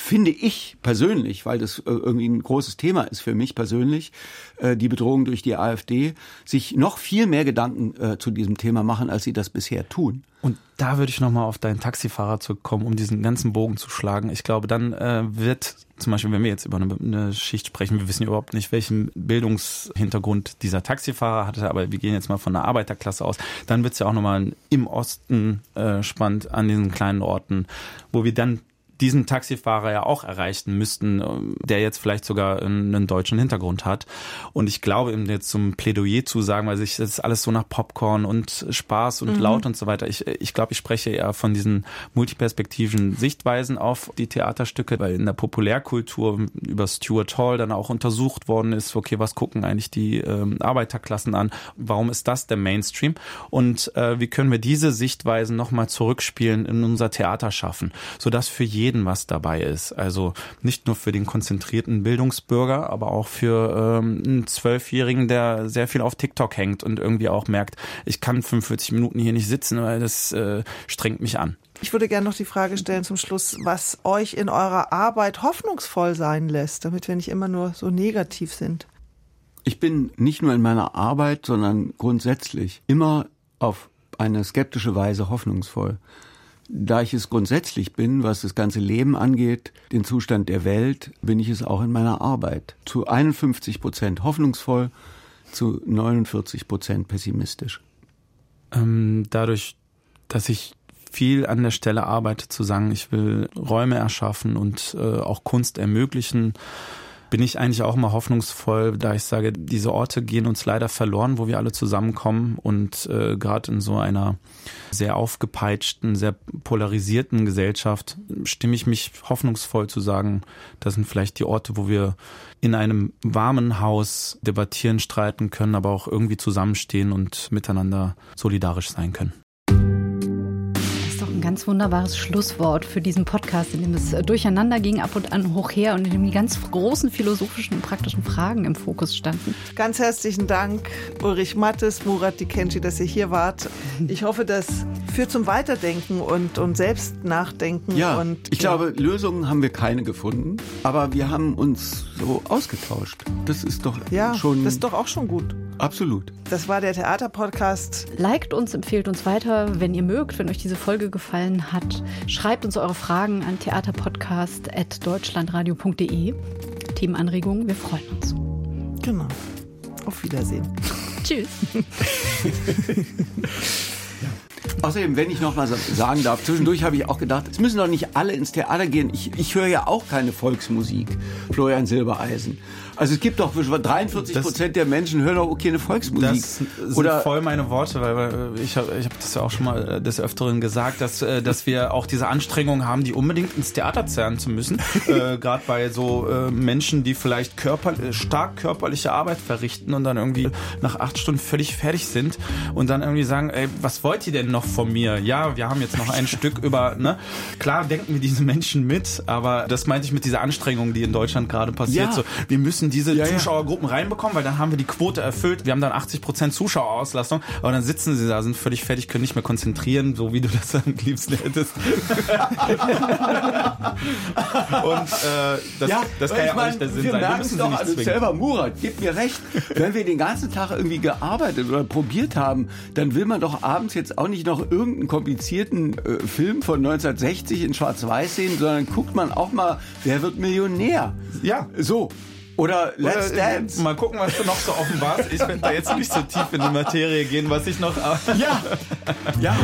S8: finde ich persönlich, weil das äh, irgendwie ein großes Thema ist für mich persönlich, äh, die Bedrohung durch die AfD, sich noch viel mehr Gedanken äh, zu diesem Thema machen, als sie das bisher tun.
S1: Und da würde ich nochmal auf deinen Taxifahrer zurückkommen, um diesen ganzen Bogen zu schlagen. Ich glaube, dann äh, wird zum Beispiel, wenn wir jetzt über eine, Schicht sprechen, wir wissen überhaupt nicht, welchen Bildungshintergrund dieser Taxifahrer hatte, aber wir gehen jetzt mal von der Arbeiterklasse aus, dann wird es ja auch nochmal im Osten äh, spannend an diesen kleinen Orten, wo wir dann diesen Taxifahrer ja auch erreichen müssten, ähm, der jetzt vielleicht sogar einen deutschen Hintergrund hat. Und ich glaube, ihm jetzt zum Plädoyer zu sagen, weil sich das ist alles so nach Popcorn und Spaß und mhm. laut und so weiter. Ich, ich glaube, ich spreche eher von diesen multiperspektiven Sichtweisen auf die Theaterstücke, weil in der Populärkultur über Stuart Hall dann auch untersucht worden ist, okay, was gucken eigentlich die ähm, Arbeiterklassen an? Warum ist das der Mainstream? Und äh, wie können wir diese Sichtweisen nochmal zurückspielen in unser Theater schaffen, sodass für jeden jeden was dabei ist. Also nicht nur für den konzentrierten Bildungsbürger, aber auch für ähm, einen Zwölfjährigen, der sehr viel auf TikTok hängt und irgendwie auch merkt, ich kann 45 Minuten hier nicht sitzen, weil das äh, strengt mich an.
S6: Ich würde gerne noch die Frage stellen zum Schluss, was euch in eurer Arbeit hoffnungsvoll sein lässt, damit wir nicht immer nur so negativ sind.
S8: Ich bin nicht nur in meiner Arbeit, sondern grundsätzlich immer auf eine skeptische Weise hoffnungsvoll. Da ich es grundsätzlich bin, was das ganze Leben angeht, den Zustand der Welt, bin ich es auch in meiner Arbeit. Zu 51 Prozent hoffnungsvoll, zu 49 Prozent pessimistisch.
S1: Ähm, dadurch, dass ich viel an der Stelle arbeite, zu sagen, ich will Räume erschaffen und äh, auch Kunst ermöglichen, bin ich eigentlich auch immer hoffnungsvoll, da ich sage, diese Orte gehen uns leider verloren, wo wir alle zusammenkommen und äh, gerade in so einer sehr aufgepeitschten, sehr polarisierten Gesellschaft stimme ich mich hoffnungsvoll zu sagen, das sind vielleicht die Orte, wo wir in einem warmen Haus debattieren, streiten können, aber auch irgendwie zusammenstehen und miteinander solidarisch sein können
S7: ein ganz wunderbares Schlusswort für diesen Podcast, in dem es äh, durcheinander ging, ab und an hoch her und in dem die ganz großen philosophischen und praktischen Fragen im Fokus standen.
S6: Ganz herzlichen Dank, Ulrich Mattes, Murat Dikenci, dass ihr hier wart. Ich hoffe, das führt zum Weiterdenken und, und Selbstnachdenken.
S8: Ja,
S6: und,
S8: ich ja. glaube, Lösungen haben wir keine gefunden, aber wir haben uns so ausgetauscht. Das ist doch
S6: ja,
S8: schon.
S6: Das ist doch auch schon gut.
S8: Absolut.
S6: Das war der Theaterpodcast.
S7: Liked uns, empfehlt uns weiter, wenn ihr mögt, wenn euch diese Folge gefallen hat. Schreibt uns eure Fragen an theaterpodcast.deutschlandradio.de. Themenanregungen, wir freuen uns.
S6: Genau. Auf Wiedersehen.
S7: Tschüss. [laughs]
S8: Außerdem, wenn ich noch mal sagen darf, zwischendurch habe ich auch gedacht, es müssen doch nicht alle ins Theater gehen. Ich, ich höre ja auch keine Volksmusik, Florian Silbereisen. Also es gibt doch 43 Prozent der Menschen hören doch keine Volksmusik. Das
S1: sind Oder voll meine Worte, weil ich habe ich hab das ja auch schon mal äh, des Öfteren gesagt, dass, äh, dass wir auch diese Anstrengung haben, die unbedingt ins Theater zerren zu müssen. [laughs] äh, Gerade bei so äh, Menschen, die vielleicht körper, äh, stark körperliche Arbeit verrichten und dann irgendwie nach acht Stunden völlig fertig sind und dann irgendwie sagen, ey, was wollt ihr denn noch von mir? Ja, wir haben jetzt noch ein [laughs] Stück über, ne? Klar denken wir diese Menschen mit, aber das meinte ich mit dieser Anstrengung, die in Deutschland gerade passiert. Ja. So, wir müssen diese ja, Zuschauergruppen reinbekommen, weil dann haben wir die Quote erfüllt. Wir haben dann 80 Prozent Zuschauerauslastung, aber dann sitzen sie da, sind völlig fertig, können nicht mehr konzentrieren, so wie du das [laughs] am liebsten hättest. [laughs] Und äh, das,
S8: ja,
S1: das kann ja auch nicht der Sinn
S8: wir
S1: sein.
S8: Wir müssen doch also selber, Murat, gib mir recht. Wenn wir den ganzen Tag irgendwie gearbeitet oder probiert haben, dann will man doch abends jetzt auch nicht noch irgendeinen komplizierten äh, Film von 1960 in Schwarz-Weiß sehen, sondern guckt man auch mal, wer wird Millionär?
S1: Ja.
S8: So. Oder Let's
S1: Oder, Dance. Mal gucken, was du noch so offenbarst. Ich könnte da jetzt nicht so tief in die Materie gehen, was ich noch.
S8: ja. Ja.